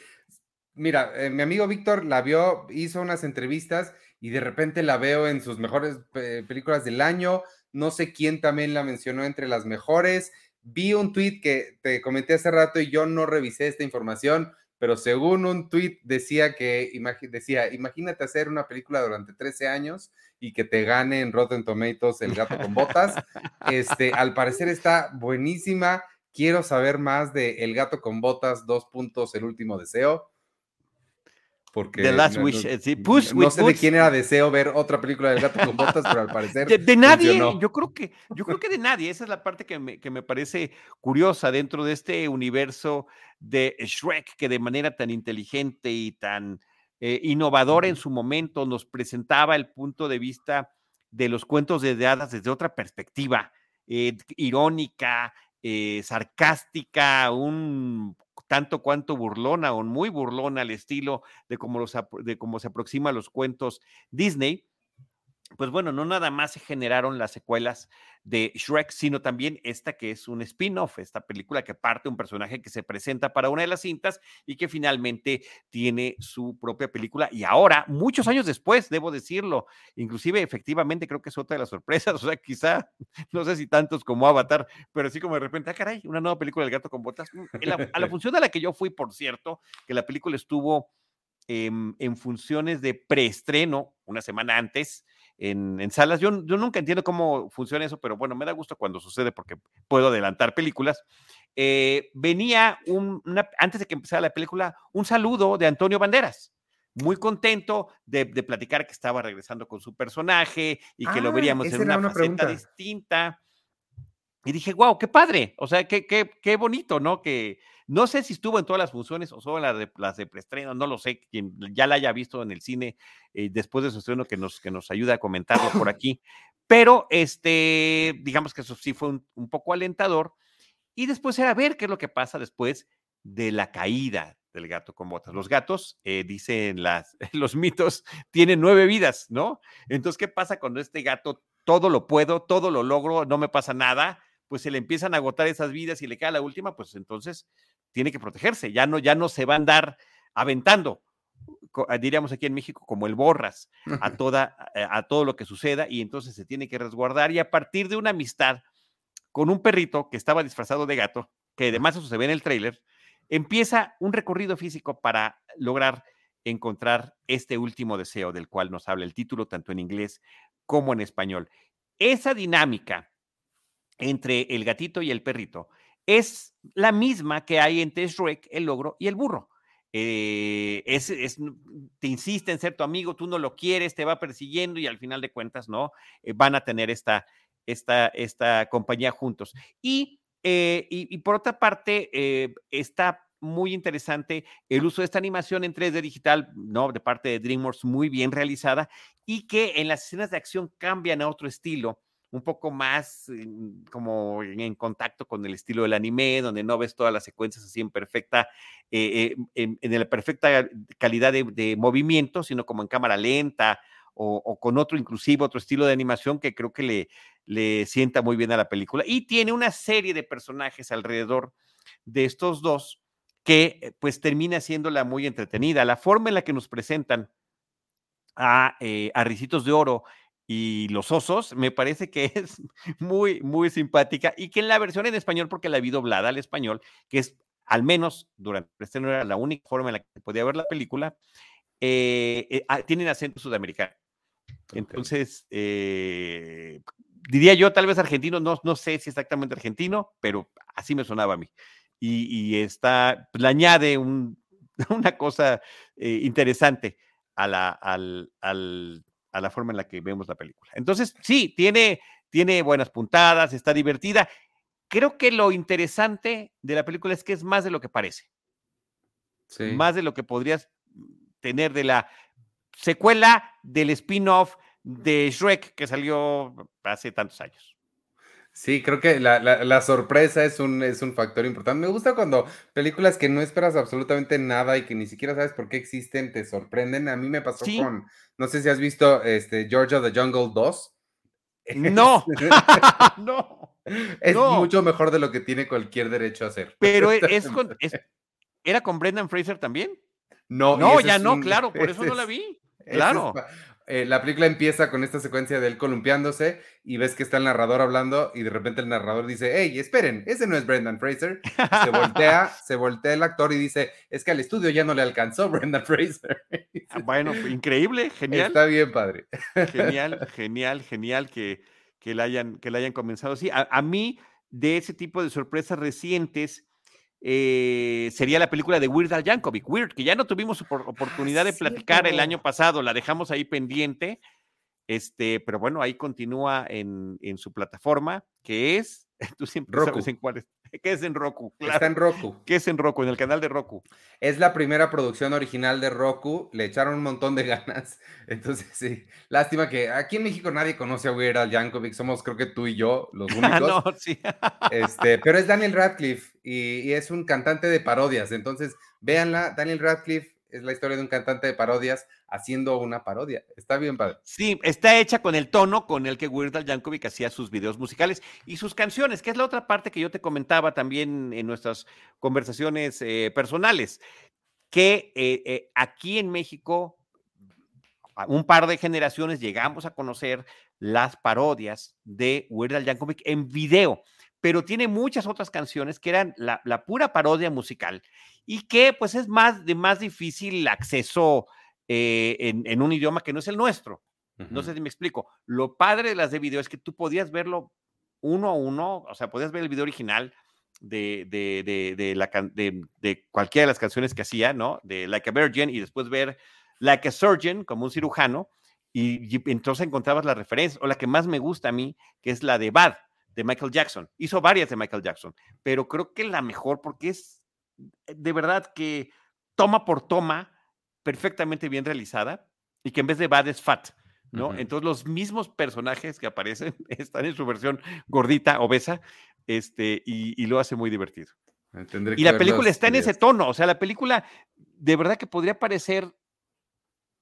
mira, eh, mi amigo Víctor la vio, hizo unas entrevistas y de repente la veo en sus mejores películas del año. No sé quién también la mencionó entre las mejores. Vi un tweet que te comenté hace rato y yo no revisé esta información, pero según un tweet decía que, decía, imagínate hacer una película durante 13 años y que te gane en Rotten Tomatoes El gato con botas. Este, al parecer está buenísima. Quiero saber más de El gato con botas, dos puntos, el último deseo. Porque The Last Wish, eh, sí, no sé de quién era deseo ver otra película del gato con botas, pero al parecer. De, nadie, yo creo que, yo creo que de nadie. Esa es la parte que me, que me parece curiosa dentro de este universo de Shrek, que de manera tan inteligente y tan eh, innovadora en su momento nos presentaba el punto de vista de los cuentos de hadas desde otra perspectiva, eh, irónica, sarcástica, un tanto cuanto burlona o muy burlona al estilo de cómo, los, de cómo se aproxima a los cuentos Disney, pues bueno, no nada más se generaron las secuelas de Shrek, sino también esta que es un spin-off, esta película que parte un personaje que se presenta para una de las cintas y que finalmente tiene su propia película. Y ahora, muchos años después, debo decirlo, inclusive efectivamente creo que es otra de las sorpresas, o sea, quizá, no sé si tantos como Avatar, pero así como de repente, ah, caray, una nueva película del gato con botas. Mm, a la función a la que yo fui, por cierto, que la película estuvo en, en funciones de preestreno una semana antes, en, salas. Yo, yo, nunca entiendo cómo funciona eso, pero bueno, me da gusto cuando sucede porque puedo adelantar películas. Eh, venía un, antes de que empezara la película, un saludo de Antonio Banderas. Muy contento de, platicar que estaba regresando con su personaje y que lo ah, veríamos en una, faceta distinta. Y dije, wow, qué padre, o sea, qué, qué, qué bonito, ¿no? Que no sé si estuvo en todas las funciones o solo en las de, las de preestreno, no lo sé, quien ya la haya visto en el cine eh, después de su estreno que nos, que nos ayuda a comentarlo por aquí, pero este, digamos que eso sí fue un, poco alentador. Y después era ver qué es lo que pasa después de la caída del gato con botas. Los gatos, eh, dicen las, los mitos, tienen nueve vidas, ¿no? Entonces, ¿qué pasa cuando este gato todo lo puedo, todo lo logro, no me pasa nada? Pues se le empiezan a agotar esas vidas y le queda la última, pues entonces tiene que protegerse, ya no, ya no se va a andar aventando, ah, diríamos aquí en México, como el borras a, toda, eh, a todo lo que suceda y entonces se tiene que resguardar y a partir de una amistad con un perrito que estaba disfrazado de gato, que además eso se ve en el tráiler, empieza un recorrido físico para lograr encontrar este último deseo del cual nos habla el título, tanto en inglés como en español. Esa dinámica entre el gatito y el perrito es la misma que hay entre Shrek, el logro y el burro. Eh, es, te insiste en ser tu amigo, tú no lo quieres, te va persiguiendo y al final de cuentas, ¿no? Eh, van a tener esta, esta, esta compañía juntos. Y, eh, y, por otra parte, está muy interesante el uso de esta animación en 3D digital, ¿no? De parte de DreamWorks, muy bien realizada y que en las escenas de acción cambian a otro estilo un poco más como en, contacto con el estilo del anime, donde no ves todas las secuencias así en perfecta, eh, eh, en, la perfecta calidad de, movimiento, sino como en cámara lenta o, con otro, inclusive otro estilo de animación que creo que le, le sienta muy bien a la película. Y tiene una serie de personajes alrededor de estos dos que eh, pues termina siéndola muy entretenida. La forma en la que nos presentan a, a Ricitos de Oro y los osos, me parece que es muy, muy simpática y que en la versión en español, porque la vi doblada al español, que es al menos durante este no era la única forma en la que podía ver la película, eh, eh, ah, tienen acento sudamericano. Entonces, eh, diría yo, tal vez argentino, no, no sé si exactamente argentino, pero así me sonaba a mí. Y, está, le añade una cosa interesante a la, al, al a la forma en la que vemos la película. Entonces, sí, tiene, tiene buenas puntadas, está divertida. Creo que lo interesante de la película es que es más de lo que parece. Más de lo que podrías tener de la secuela del spin-off de Shrek que salió hace tantos años. Sí, creo que la, sorpresa es un, es un factor importante. Me gusta cuando películas que no esperas absolutamente nada y que ni siquiera sabes por qué existen te sorprenden. A mí me pasó con, no sé si has visto este, Georgia the Jungle 2. No, no. Es mucho mejor de lo que tiene cualquier derecho a hacer. Pero es, con, ¿era con Brendan Fraser también? No, No, ya es no, un- claro, por eso no la es- vi. Claro. es eh, la película empieza con esta secuencia de él columpiándose y ves que está el narrador hablando y de repente el narrador dice, hey, esperen, ese no es Brendan Fraser. Se voltea, se voltea el actor y dice, es que al estudio ya no le alcanzó Brendan Fraser. Ah, Bueno, increíble, genial. Está bien padre. Genial, genial, genial que, que, la, hayan, que la hayan comenzado así. A, a mí, de ese tipo de sorpresas recientes, eh, sería la película de Weird Al Yankovic, Weird, que ya no tuvimos opor- oportunidad de platicar el año pasado, la dejamos ahí pendiente, este, pero bueno, ahí continúa en, en su plataforma, que es, tú siempre Roku. sabes en cuál es, que es en Roku, claro, Está en Roku. que es en Roku, en el canal de Roku. Es la primera producción original de Roku. Le echaron un montón de ganas. Entonces, sí. Lástima que aquí en México nadie conoce a Weird Al Yankovic. Somos, creo que tú y yo, los Ah, únicos. no, sí. Este, pero es Daniel Radcliffe y, es un cantante de parodias. Entonces, véanla. Daniel Radcliffe es la historia de un cantante de parodias haciendo una parodia. Está bien padre. Sí, está hecha con el tono con el que Weird Al Yankovic hacía sus videos musicales y sus canciones, que es la otra parte que yo te comentaba también en nuestras conversaciones eh, personales, que eh, eh, aquí en México, un par de generaciones llegamos a conocer las parodias de Weird Al Yankovic en video, pero tiene muchas otras canciones que eran la, la pura parodia musical y que pues es más de más difícil acceso eh, en, en un idioma que no es el nuestro. No sé si me explico. Lo padre de las de video es que tú podías verlo uno a uno, o sea, podías ver el video original de, de, de, de la, can- de, de cualquiera de las canciones que hacía, ¿no? De Like a Virgin y después ver Like a Surgeon, como un cirujano, y, y entonces encontrabas la referencia, o la que más me gusta a mí, que es la de Bad, de Michael Jackson. Hizo varias de Michael Jackson, pero creo que la mejor porque es de verdad que toma por toma perfectamente bien realizada y que en vez de Bad es Fat. ¿no? Ujú. Entonces los mismos personajes que aparecen están en su versión gordita, obesa, este, y, y lo hace muy divertido. Eh, tendré Y la película está en ese tono, o sea, la película de verdad que podría parecer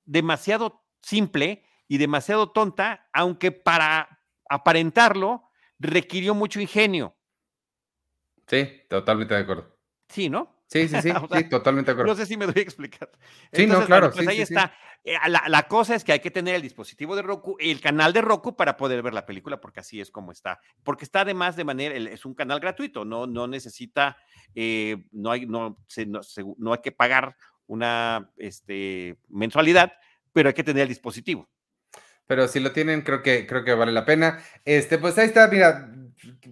demasiado simple y demasiado tonta, aunque para aparentarlo requirió mucho ingenio. Sí, totalmente de acuerdo. Sí, ¿no? Sí, sí, sí, O sea, sí, totalmente de acuerdo. No sé si me doy a explicar. Sí, no, claro, bueno, pues sí, ahí sí, está. Eh, La, la cosa es que hay que tener el dispositivo de Roku, el canal de Roku para poder ver la película, porque así es como está. Porque está además de manera, es un canal gratuito, no, no necesita, eh, no, hay, no, se- no, se- no hay que pagar una este, mensualidad, pero hay que tener el dispositivo. Pero si lo tienen, creo que, creo que vale la pena. Este, pues ahí está, mira,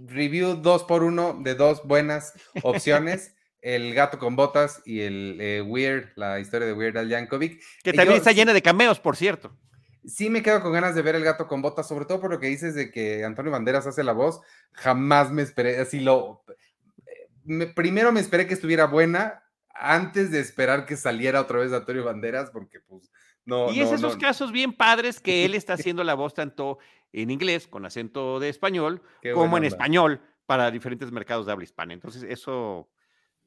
review dos por uno de dos buenas opciones. el gato con botas y el eh, Weird, la historia de Weird Al Yankovic. Que también yo está llena de cameos, por cierto. Sí me quedo con ganas de ver el gato con botas, sobre todo por lo que dices de que Antonio Banderas hace la voz. Jamás me esperé, así lo... me- primero me esperé que estuviera buena antes de esperar que saliera otra vez Antonio Banderas, porque pues no... y es no, esos no, casos bien padres que él está haciendo la voz tanto en inglés, con acento de español, qué como en onda. español para diferentes mercados de habla hispana. Entonces, eso,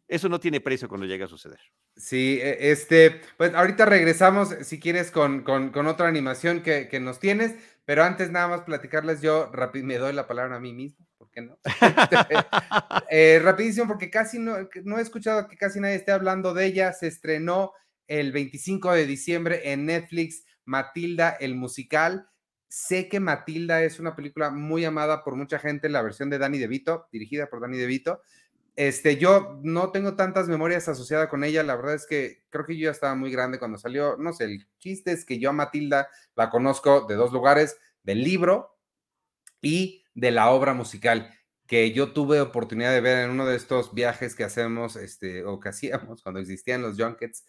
eso no tiene precio cuando llega a suceder. Sí, e- este, pues ahorita regresamos, si quieres, con, con- con otra animación que, que nos tienes, pero antes nada más platicarles yo, rápido, me doy la palabra a mí mismo, ¿por qué no? Eh, rapidísimo, porque casi no, no he escuchado que casi nadie esté hablando de ella, se estrenó el 25 de diciembre en Netflix, Matilda, el musical. Sé que Matilda es una película muy amada por mucha gente, la versión de Danny DeVito, dirigida por Danny DeVito. Este, yo no tengo tantas memorias asociadas con ella, la verdad es que creo que yo ya estaba muy grande cuando salió, no sé, el chiste es que yo a Matilda la conozco de dos lugares, del libro y de la obra musical, que yo tuve oportunidad de ver en uno de estos viajes que hacemos, este, o que hacíamos cuando existían los junkets,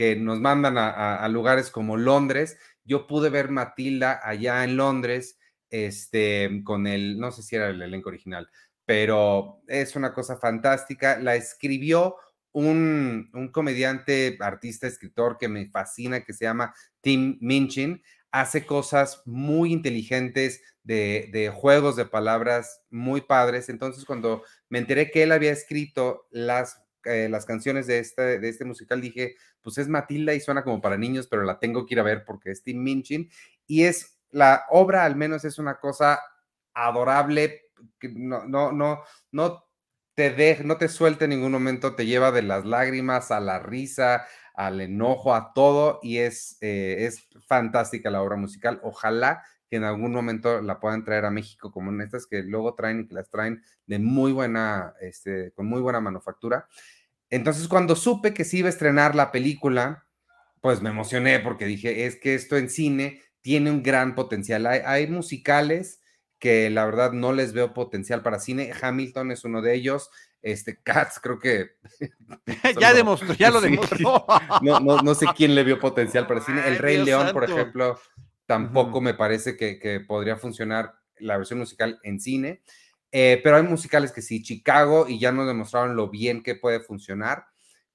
que nos mandan a, a- a lugares como Londres, yo pude ver Matilda allá en Londres, este, con el, no sé si era el elenco original, pero es una cosa fantástica. La escribió un, un comediante, artista, escritor que me fascina, que se llama Tim Minchin. Hace cosas muy inteligentes de, de juegos de palabras muy padres. Entonces, cuando me enteré que él había escrito las, eh, las canciones de este, de este musical, dije, pues es Matilda y suena como para niños, pero la tengo que ir a ver porque es Tim Minchin. Y es, la obra al menos es una cosa adorable, que no, no, no, no te de, no te suelta en ningún momento, te lleva de las lágrimas a la risa, al enojo, a todo, y es, eh, es fantástica la obra musical. Ojalá que en algún momento la puedan traer a México como en estas que luego traen y que las traen de muy buena, este, con muy buena manufactura. Entonces, cuando supe que se iba a estrenar la película, pues me emocioné porque dije, es que esto en cine tiene un gran potencial. Hay, musicales que la verdad no les veo potencial para cine. Hamilton es uno de ellos. Este Cats, creo que. ya demostró, ya lo demostró. no, no, no, sé quién le vio potencial para cine. El Rey León, por ejemplo, tampoco me parece que, podría funcionar la versión musical en cine. Eh, pero hay musicales que sí, Chicago, y ya nos demostraron lo bien que puede funcionar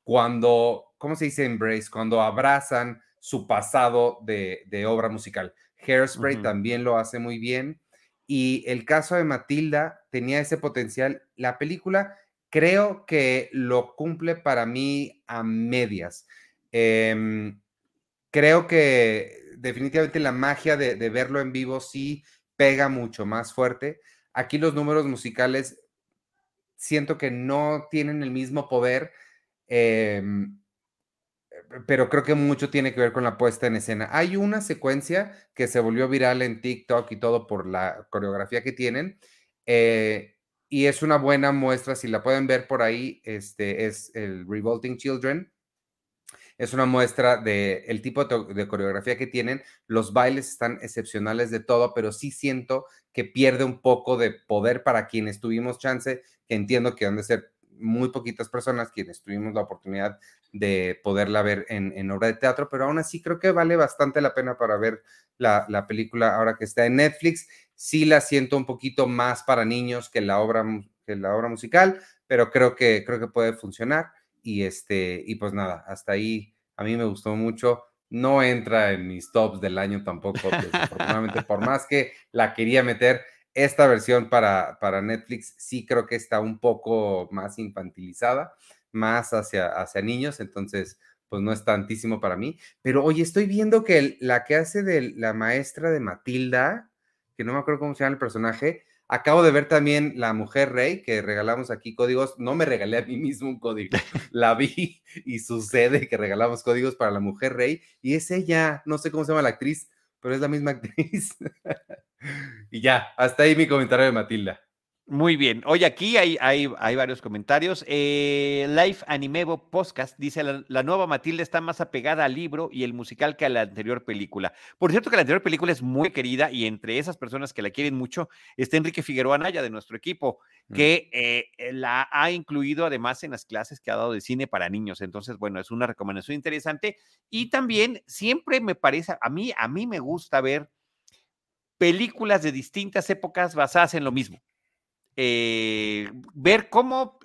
cuando, ¿cómo se dice embrace? Cuando abrazan su pasado de, obra musical. Hairspray también lo hace muy bien. Y el caso de Matilda tenía ese potencial. La película creo que lo cumple para mí a medias. Em, creo que definitivamente la magia de, verlo en vivo sí pega mucho más fuerte. Aquí los números musicales siento que no tienen el mismo poder, em, pero creo que mucho tiene que ver con la puesta en escena. Hay una secuencia que se volvió viral en TikTok y todo por la coreografía que tienen. Eh, y es una buena muestra, si la pueden ver por ahí, este es el Revolting Children, es una muestra del el tipo de, coreografía que tienen. Los bailes están excepcionales de todo, pero sí siento que pierde un poco de poder para quienes tuvimos chance, que entiendo que han de ser muy poquitas personas quienes tuvimos la oportunidad de poderla ver en, obra de teatro, pero aún así creo que vale bastante la pena para ver la, la, película ahora que está en Netflix. Sí la siento un poquito más para niños que la obra, que la obra musical, pero creo que, creo que puede funcionar. Y, este, y pues nada, hasta ahí a mí me gustó mucho. No entra en mis tops del año tampoco, desafortunadamente, por más que la quería meter, esta versión para, para Netflix sí creo que está un poco más infantilizada, más hacia, hacia niños, entonces pues no es tantísimo para mí. Pero oye, estoy viendo que la que hace de la maestra de Matilda, que no me acuerdo cómo se llama el personaje, Acabo de ver también La Mujer Rey, que regalamos aquí códigos. No me regalé a mí mismo un código, la vi y sucede que regalamos códigos para La Mujer Rey. Y es ella, no sé cómo se llama la actriz, pero es la misma actriz. y ya, hasta ahí mi comentario de Matilda. Muy bien. Oye, aquí hay, hay, hay varios comentarios. Eh, Life Animevo Podcast dice: la, nueva Matilda está más apegada al libro y el musical que a la anterior película. Por cierto, que la anterior película es muy querida y entre esas personas que la quieren mucho está Enrique Figueroa Anaya de nuestro equipo, mm. que eh, la ha incluido además en las clases que ha dado de cine para niños. Entonces, bueno, es una recomendación interesante. Y también siempre me parece, a mí, a mí me gusta ver películas de distintas épocas basadas en lo mismo. Eh, ver cómo,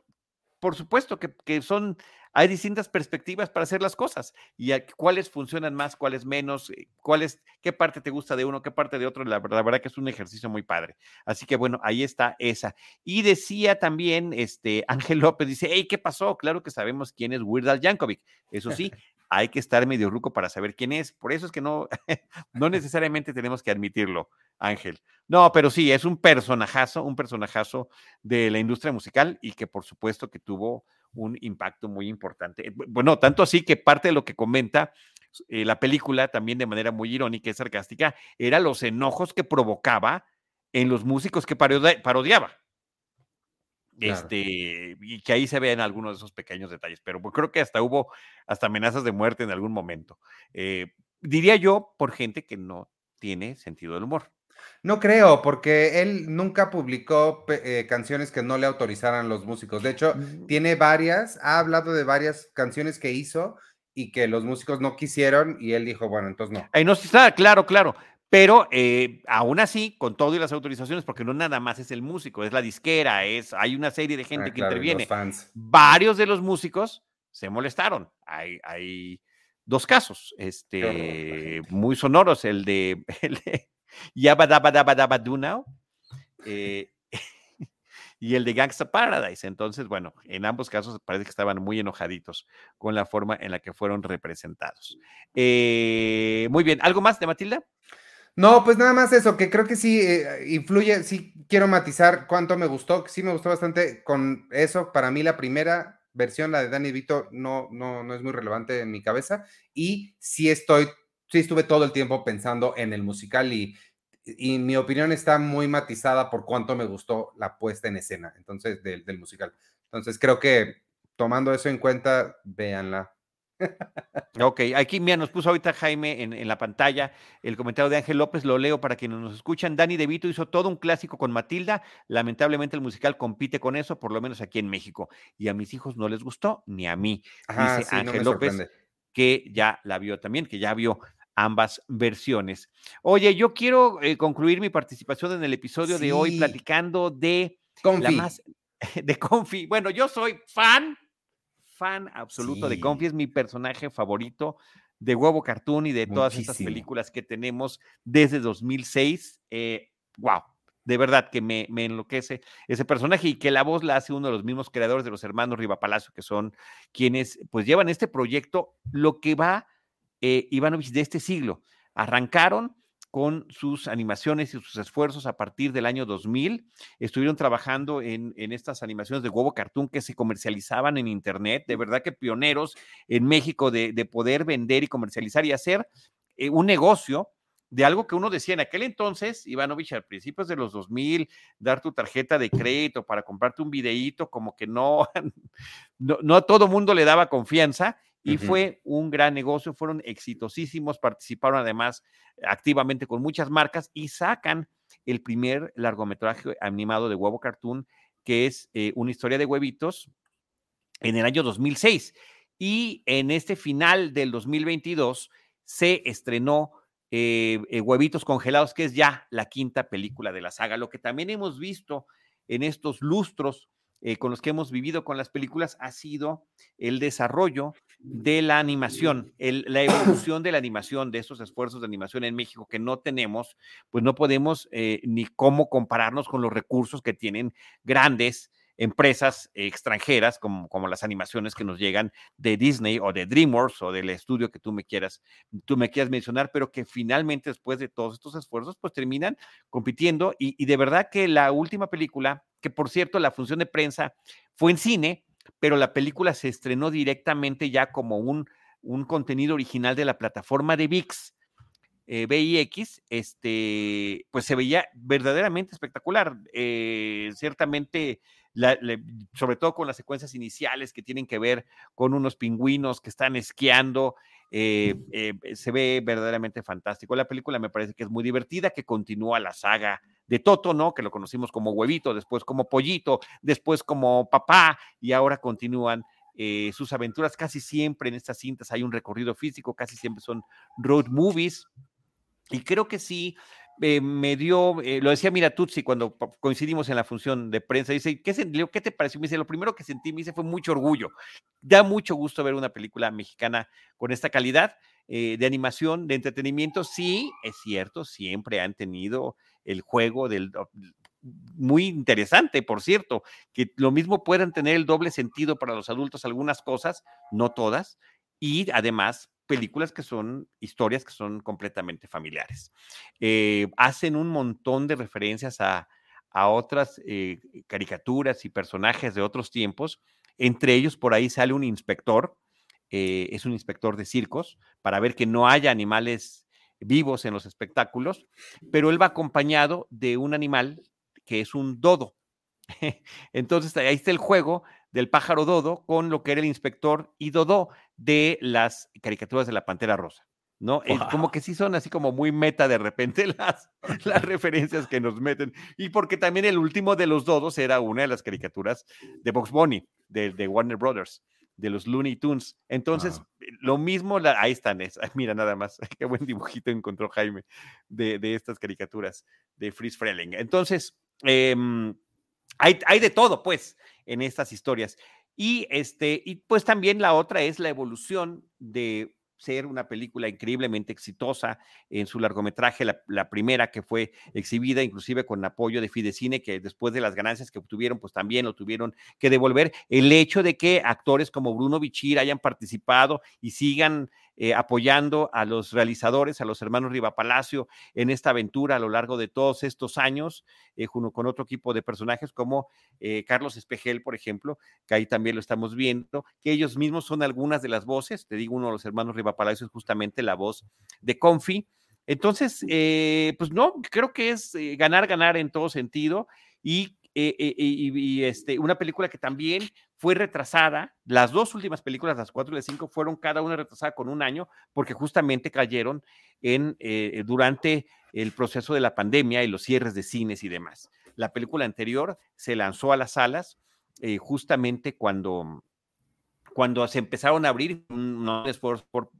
por supuesto que, son, hay distintas perspectivas para hacer las cosas y cuáles funcionan más, cuáles menos, eh, cuáles, qué parte te gusta de uno, qué parte de otro. La, la, verdad que es un ejercicio muy padre. Así que bueno, ahí está esa. Y decía también, este, Ángel López dice, hey, ¿qué pasó? Claro que sabemos quién es Weird Al Yankovic. Eso sí, hay que estar medio ruco para saber quién es. Por eso es que no, no necesariamente tenemos que admitirlo, Ángel. No, pero sí, es un personajazo, un personajazo de la industria musical y que por supuesto que tuvo un impacto muy importante. Eh, bueno, tanto así que parte de lo que comenta eh, la película, también de manera muy irónica y sarcástica, era los enojos que provocaba en los músicos que parodiaba. Este, y que ahí se ven algunos de esos pequeños detalles, pero creo que hasta hubo hasta amenazas de muerte en algún momento. Eh, diría yo por gente que no tiene sentido del humor. No creo, porque él nunca publicó eh, canciones que no le autorizaran los músicos. De hecho, mm. tiene varias, ha hablado de varias canciones que hizo y que los músicos no quisieron y él dijo, bueno, entonces no. Ahí no está, claro, claro. Pero eh, aún así, con todo y las autorizaciones, porque no nada más es el músico, es la disquera, es, hay una serie de gente ah, que interviene. Varios de los músicos se molestaron. Hay, hay dos casos este, muy sonoros, el de, el de eh, y el de Gangsta Paradise. Entonces, bueno, en ambos casos parece que estaban muy enojaditos con la forma en la que fueron representados. Eh, muy bien, ¿algo más de Matilda? No, pues nada más eso, que creo que sí eh, influye, sí quiero matizar cuánto me gustó, sí me gustó bastante con eso. Para mí la primera versión, la de Danny Vito, no, no, no es muy relevante en mi cabeza. Y sí estoy, sí estuve todo el tiempo pensando en el musical y, y mi opinión está muy matizada por cuánto me gustó la puesta en escena, entonces, del, del musical. Entonces, creo que tomando eso en cuenta, véanla. Ok, aquí mira, nos puso ahorita Jaime en, en, la pantalla el comentario de Ángel López, lo leo para quienes nos escuchan. Dani De Vito hizo todo un clásico con Matilda, lamentablemente el musical compite con eso, por lo menos aquí en México, y a mis hijos no les gustó, ni a mí, Ajá, dice sí, Ángel López, sorprende. que ya la vio también, que ya vio ambas versiones. Oye, yo quiero eh, concluir mi participación en el episodio de hoy platicando de la Confi. más de Confi. Bueno, yo soy fan, fan absoluto de. Confi, es mi personaje favorito de Huevo Cartoon y de todas estas películas que tenemos desde 2006. Eh, wow, de verdad que me, me enloquece ese personaje y que la voz la hace uno de los mismos creadores de los hermanos Riva Palacio, que son quienes pues llevan este proyecto, lo que va eh, Ivanovich de este siglo. Arrancaron con sus animaciones y sus esfuerzos a partir del año 2000. Estuvieron trabajando en, en estas animaciones de huevo cartoon que se comercializaban en Internet. De verdad que pioneros en México de, de poder vender y comercializar y hacer eh, un negocio de algo que uno decía en aquel entonces, Ivanovich, al principios de los 2000, dar tu tarjeta de crédito para comprarte un videíto, como que no, no, no a todo mundo le daba confianza y fue un gran negocio, fueron exitosísimos, participaron además activamente con muchas marcas y sacan el primer largometraje animado de Huevo Cartoon, que es eh, una historia de huevitos en el año 2006. Y en este final del 2022 se estrenó eh, eh, Huevitos Congelados, que es ya la quinta película de la saga. Lo que también hemos visto en estos lustros eh, con los que hemos vivido con las películas ha sido el desarrollo de la animación, el, la evolución de la animación, de esos esfuerzos de animación en México que no tenemos, pues no podemos eh, ni cómo compararnos con los recursos que tienen grandes empresas extranjeras como, como las animaciones que nos llegan de Disney o de DreamWorks o del estudio que tú me quieras, tú me quieras mencionar, pero que finalmente después de todos estos esfuerzos, pues terminan compitiendo y, y de verdad que la última película, que por cierto la función de prensa fue en cine, pero la película se estrenó directamente ya como un, un contenido original de la plataforma de VIX. Eh, VIX, este, pues se veía verdaderamente espectacular. Eh, ciertamente, la, la, sobre todo con las secuencias iniciales que tienen que ver con unos pingüinos que están esquiando, eh, eh, se ve verdaderamente fantástico. La película me parece que es muy divertida, que continúa la saga de Toto, ¿no? Que lo conocimos como huevito, después como pollito, después como papá, y ahora continúan eh, sus aventuras. Casi siempre en estas cintas hay un recorrido físico, casi siempre son road movies. Y creo que sí, eh, me dio, eh, lo decía Mira Tutsi cuando coincidimos en la función de prensa, dice, ¿qué, se, ¿qué te pareció? Me dice, lo primero que sentí, me dice, fue mucho orgullo. Da mucho gusto ver una película mexicana con esta calidad eh, de animación, de entretenimiento. Sí, es cierto, siempre han tenido el juego del muy interesante, por cierto, que lo mismo puedan tener el doble sentido para los adultos algunas cosas, no todas, y además películas que son historias que son completamente familiares. Eh, hacen un montón de referencias a, a otras eh, caricaturas y personajes de otros tiempos. Entre ellos, por ahí sale un inspector, eh, es un inspector de circos, para ver que no haya animales vivos en los espectáculos, pero él va acompañado de un animal que es un dodo. Entonces, ahí está el juego del pájaro dodo con lo que era el inspector y dodo de las caricaturas de la Pantera Rosa. ¿no? Wow. Es como que sí son así como muy meta de repente las, las referencias que nos meten. Y porque también el último de los dodos era una de las caricaturas de Box Bunny, de, de Warner Brothers, de los Looney Tunes. Entonces, wow. lo mismo, la, ahí están, es, mira nada más, qué buen dibujito encontró Jaime de, de estas caricaturas de Fritz Freling. Entonces, eh, hay, de todo, pues, en estas historias. Y, este, y pues también la otra es la evolución de ser una película increíblemente exitosa en su largometraje, la, primera que fue exhibida, inclusive con apoyo de Fidecine, que después de las ganancias que obtuvieron, pues también lo tuvieron que devolver. El hecho de que actores como Bruno Bichir hayan participado y sigan eh, apoyando a los realizadores, a los hermanos Riva Palacio en esta aventura a lo largo de todos estos años, eh, junto con otro equipo de personajes como eh, Carlos Espejel, por ejemplo, que ahí también lo estamos viendo, que ellos mismos son algunas de las voces, te digo, uno de los hermanos Riva Palacio es justamente la voz de Confi. Entonces, pues no, creo que es ganar, ganar en todo sentido y y, este, una película que también fue retrasada, las dos últimas películas, las cuatro y las cinco, fueron cada una retrasada con un año, porque justamente cayeron en, eh, durante el proceso de la pandemia y los cierres de cines y demás. La película anterior se lanzó a las salas eh, justamente cuando, cuando se empezaron a abrir, un esfuerzo por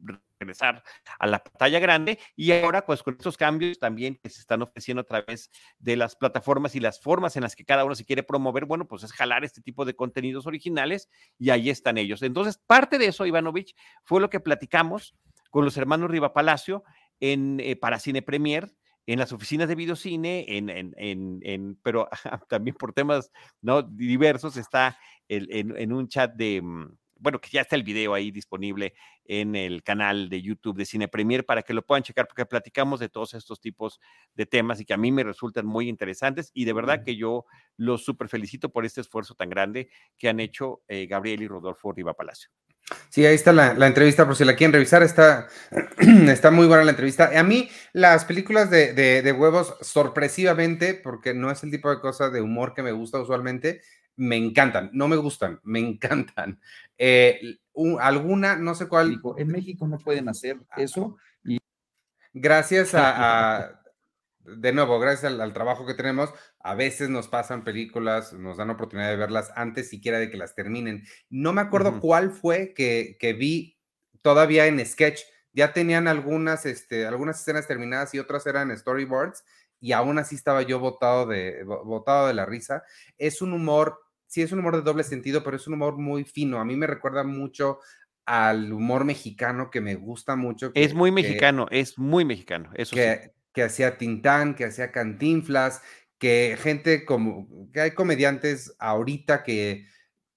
regresar a la pantalla grande y ahora pues con estos cambios también que se están ofreciendo a través de las plataformas y las formas en las que cada uno se quiere promover, bueno, pues es jalar este tipo de contenidos originales y ahí están ellos. Entonces, parte de eso, Ivanovich, fue lo que platicamos con los hermanos Riva Palacio en, eh, para Cine Premier, en las oficinas de videocine, en, en, en, pero también por temas ¿no? diversos, está en, un chat de, mm, bueno, que ya está el video ahí disponible en el canal de YouTube de Cine Premier para que lo puedan checar, porque platicamos de todos estos tipos de temas y que a mí me resultan muy interesantes y de verdad que yo los súper felicito por este esfuerzo tan grande que han hecho eh, Gabriel y Rodolfo Riva Palacio. Sí, ahí está la, entrevista, por si la quieren revisar, está, está muy buena la entrevista. A mí, las películas de, de, huevos, sorpresivamente, porque no es el tipo de cosa de humor que me gusta usualmente, me encantan, no me gustan, me encantan. Eh, alguna, no sé cuál. En México no pueden hacer eso. Y... Gracias a, de nuevo, gracias al, trabajo que tenemos, a veces nos pasan películas, nos dan oportunidad de verlas antes siquiera de que las terminen. No me acuerdo cuál fue que, que, vi todavía en sketch. Ya tenían algunas, este, algunas escenas terminadas y otras eran storyboards y aún así estaba yo botado de, botado de la risa. Es un humor sí es un humor de doble sentido, pero es un humor muy fino. A mí me recuerda mucho al humor mexicano que me gusta mucho. es muy mexicano, es muy mexicano, eso que, Que hacía Tintán, que hacía Cantinflas, que gente como, que hay comediantes ahorita que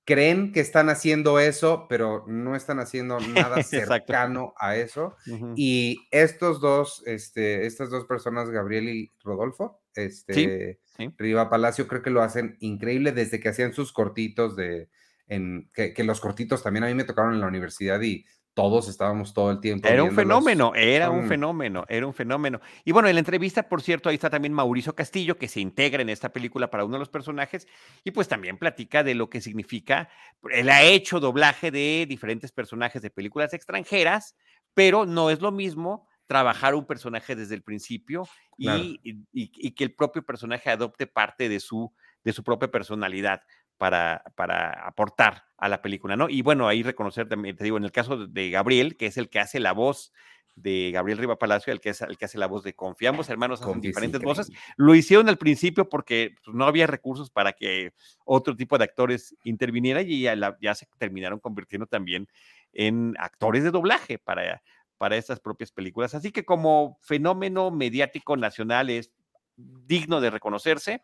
creen que están haciendo eso, pero no están haciendo nada cercano a eso. Y estos dos, este, estas dos personas, Gabriel y Rodolfo, este, Riva Palacio, creo que lo hacen increíble desde que hacían sus cortitos de, en, que, que, los cortitos también a mí me tocaron en la universidad y todos estábamos todo el tiempo. Era un fenómeno, era un fenómeno, era un fenómeno. Y bueno, en la entrevista, por cierto, ahí está también Mauricio Castillo, que se integra en esta película para uno de los personajes, y pues también platica de lo que significa, él ha hecho doblaje de diferentes personajes de películas extranjeras, pero no es lo mismo trabajar un personaje desde el principio y, y, que el propio personaje adopte parte de su, de su propia personalidad para, para aportar a la película, ¿no? Y bueno, ahí reconocer también, te digo, en el caso de Gabriel, que es el que hace la voz de Gabriel Riva Palacio, el que es el que hace la voz de Confiamos, hermanos con diferentes voces. Lo hicieron al principio porque pues, no había recursos para que otro tipo de actores intervinieran y ya, ya se terminaron convirtiendo también en actores de doblaje para, para estas propias películas. Así que como fenómeno mediático nacional es digno de reconocerse,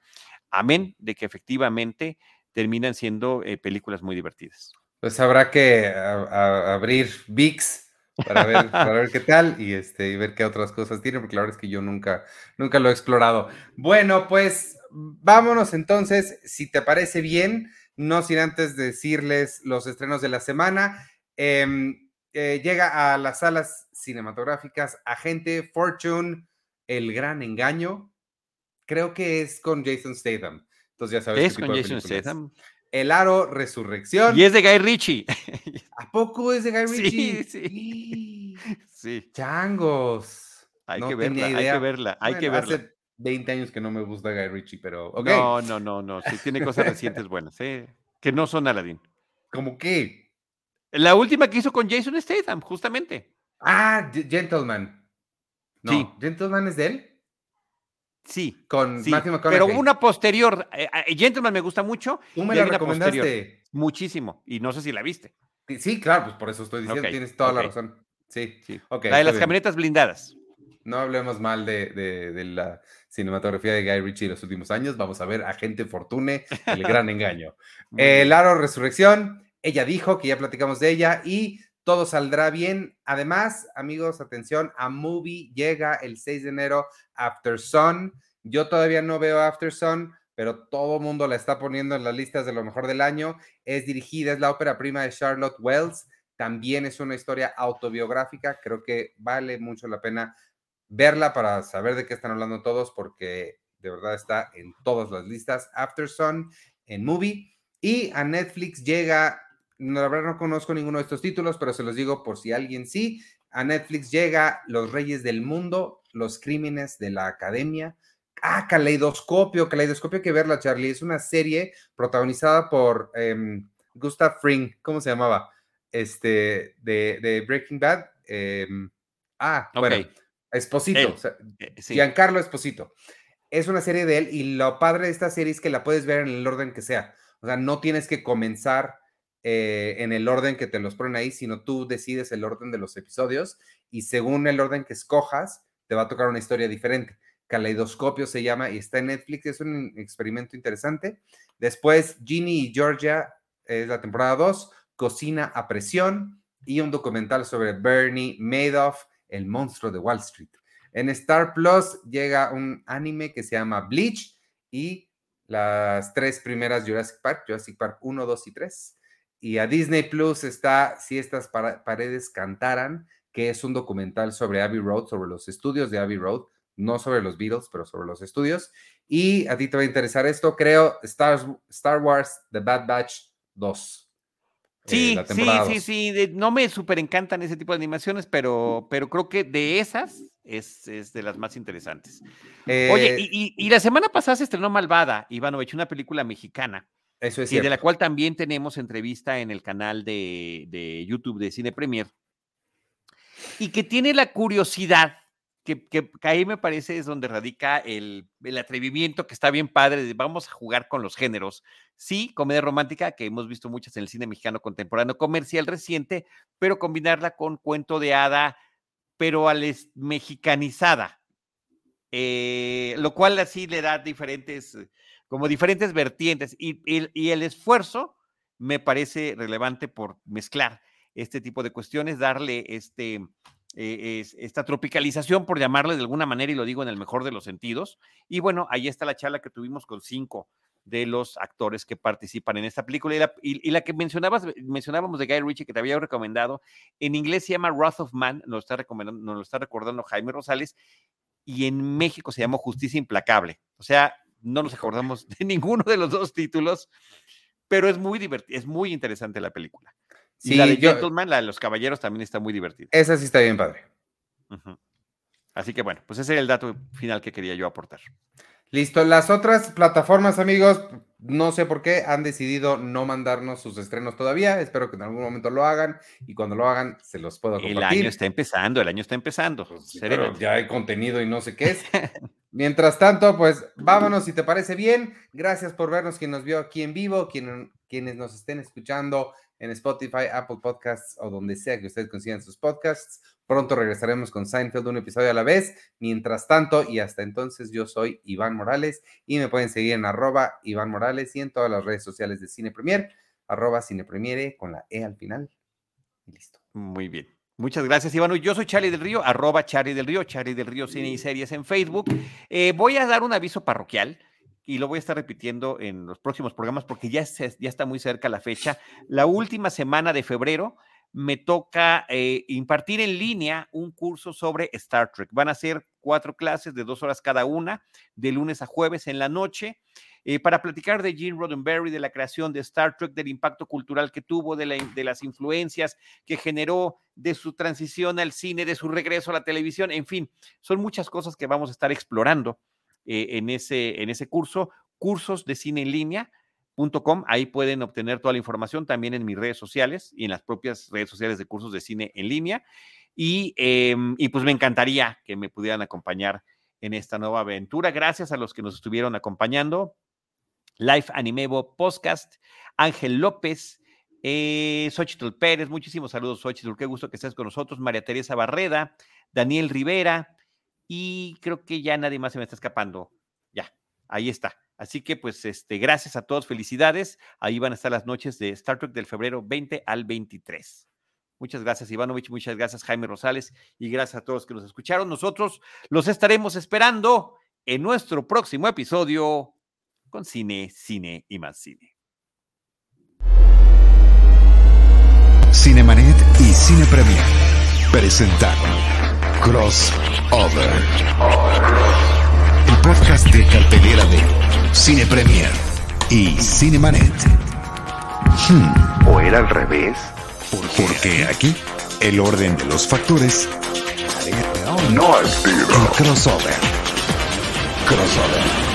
amén de que efectivamente terminan siendo eh, películas muy divertidas. Pues habrá que abrir VIX para ver, qué tal y, este, ver qué otras cosas tiene, porque la verdad es que yo nunca, nunca lo he explorado. Bueno, pues vámonos entonces, si te parece bien, no sin antes decirles los estrenos de la semana. Em, eh, llega a las salas cinematográficas Agente Fortune, El Gran Engaño. Creo que es con Jason Statham. Entonces ya sabes. Es con Jason Statham. El Aro Resurrección. Y es de Guy Ritchie. ¿A poco es de Guy Ritchie? Sí, sí. Changos. Hay que verla, hay que verla, hay que verla. Hace 20 años que no me gusta Guy Ritchie, pero No, no, no, no. Sí, tiene cosas recientes buenas, ¿eh? Que no son Aladdin. ¿Cómo qué? La última que hizo con Jason Statham, justamente. Ah, Gentleman. No, sí. ¿Gentleman es de él? Sí. Con sí, Pero una posterior. Eh, eh, Gentleman me gusta mucho. Tú me la recomendaste. Muchísimo. Y no sé si la viste. Sí, claro, pues por eso estoy diciendo, tienes toda la razón. Sí, Sí. ok. la de las bien. camionetas blindadas. No hablemos mal de, de- de la cinematografía de Guy Ritchie en los últimos años. Vamos a ver Agente Fortune, el gran engaño. El. Aro Resurrección, ella dijo que ya platicamos de ella y todo saldrá bien. Además, amigos, atención, a Movie llega el 6 de enero After Sun. Yo todavía no veo After Sun, pero todo mundo la está poniendo en las listas de lo mejor del año. Es dirigida, es la ópera prima de Charlotte Wells. También es una historia autobiográfica. Creo que vale mucho la pena verla para saber de qué están hablando todos, porque de verdad está en todas las listas. After Sun en Movie. Y a Netflix llega, no, la verdad no conozco ninguno de estos títulos, pero se los digo por si alguien sí. A Netflix llega Los Reyes del Mundo, Los Crímenes de la Academia. Ah, Caleidoscopio, Caleidoscopio hay que verla, Charlie. Es una serie protagonizada por em, Gustav Fring, ¿cómo se llamaba? Este, de, de Breaking Bad. em, ah, bueno, Esposito, Él. o sea, Eh, sí. Giancarlo Esposito. Es una serie de él y lo padre de esta serie es que la puedes ver en el orden que sea. O sea, no tienes que comenzar eh, en el orden que te los ponen ahí, sino tú decides el orden de los episodios y según el orden que escojas, te va a tocar una historia diferente. Caleidoscopio se llama y está en Netflix. Es un experimento interesante. Después, Ginny y Georgia es la temporada 2, Cocina a presión y un documental sobre Bernie Madoff, el monstruo de Wall Street. En Star Plus llega un anime que se llama Bleach y las tres primeras Jurassic Park, Jurassic Park 1, 2 y 3. Y a Disney Plus está Si estas paredes cantaran, que es un documental sobre Abbey Road, sobre los estudios de Abbey Road, no sobre los Beatles, pero sobre los estudios. Y a ti te va a interesar esto, creo, Star, Star Wars The Bad Batch 2. eh, Sí, sí, sí, 2. sí. de- no me súper encantan ese tipo de animaciones, pero, pero creo que de esas es, es de las más interesantes. Oye, Eh, y, y- y la semana pasada se estrenó Malvada, Ivanovich, una película mexicana, eso es y de la cual también tenemos entrevista en el canal de, de YouTube de Cine Premier, y que tiene la curiosidad, que, que- que ahí me parece es donde radica el, el atrevimiento que está bien padre, de vamos a jugar con los géneros. Sí, comedia romántica, que hemos visto muchas en el cine mexicano contemporáneo, comercial reciente, pero combinarla con cuento de hada, pero al es- mexicanizada. Eh, lo cual así le da diferentes, como diferentes vertientes. Y, y- y el esfuerzo me parece relevante por mezclar este tipo de cuestiones, darle este, eh, es- esta tropicalización, por llamarle de alguna manera, y lo digo en el mejor de los sentidos. Y bueno, ahí está la charla que tuvimos con cinco de los actores que participan en esta película. Y la, y- y la que mencionabas, mencionábamos de Guy Ritchie, que te había recomendado, en inglés se llama Wrath of Man, nos está, recomendando, nos lo está recordando Jaime Rosales, y en México se llamó Justicia Implacable. O sea, no nos acordamos de ninguno de los dos títulos, pero es muy divertido, es muy interesante la película. Y Sí, la de yo- Gentleman, la de los caballeros, también está muy divertida. Esa sí está bien padre. Así que bueno, pues ese era el dato final que quería yo aportar. Listo, las otras plataformas, amigos, no sé por qué han decidido no mandarnos sus estrenos todavía. Espero que en algún momento lo hagan y cuando lo hagan se los puedo El compartir. año está empezando, el año está empezando. Pues sí, pero ya hay contenido y no sé qué es. Mientras tanto, pues vámonos si te parece bien. Gracias por vernos, quien nos vio aquí en vivo, quien- quienes nos estén escuchando en Spotify, Apple Podcasts o donde sea que ustedes consigan sus podcasts. Pronto regresaremos con Seinfeld un episodio a la vez. Mientras tanto, y hasta entonces, yo soy Iván Morales y me pueden seguir en arroba Iván Morales y en todas las redes sociales de Cine Premier, arroba Cine con la E al final. Y listo. Muy bien. Muchas gracias, Iván. Yo soy Charlie del Río, arroba Charlie del Río, Charlie del Río Cine y Series en Facebook. Eh, voy a dar un aviso parroquial y lo voy a estar repitiendo en los próximos programas porque ya, se- ya está muy cerca la fecha. La última semana de febrero me toca eh, impartir en línea un curso sobre Star Trek. Van a ser cuatro clases de dos horas cada una, de lunes a jueves en la noche. eh, para platicar de Gene Roddenberry, de la creación de Star Trek, del impacto cultural que tuvo, de, la- de las influencias que generó, de su transición al cine, de su regreso a la televisión, en fin, son muchas cosas que vamos a estar explorando eh, en, ese, en ese curso, cursos de cine en ahí pueden obtener toda la información también en mis redes sociales y en las propias redes sociales de cursos de cine en línea. Y, em, y pues me encantaría que me pudieran acompañar en esta nueva aventura. Gracias a los que nos estuvieron acompañando. Life Animevo Podcast, Ángel López, Eh, Xochitl Pérez, muchísimos saludos, Xochitl. Qué gusto que estés con nosotros. María Teresa Barreda, Daniel Rivera, y creo que ya nadie más se me está escapando. Ya, ahí está. Así que, pues, este, gracias a todos, felicidades. Ahí van a estar las noches de Star Trek del febrero 20 al 23. Muchas gracias, Ivanovich. Muchas gracias, Jaime Rosales. Y gracias a todos que nos escucharon. Nosotros los estaremos esperando en nuestro próximo episodio con cine, cine y más cine. Cinemanet y Cine Premier presentaron Crossover. Podcast de cartelera de Cine Premier y Cinemanet. Hmm, ¿O era al revés? porque aquí el orden de los factores No altera. el crossover. Crossover.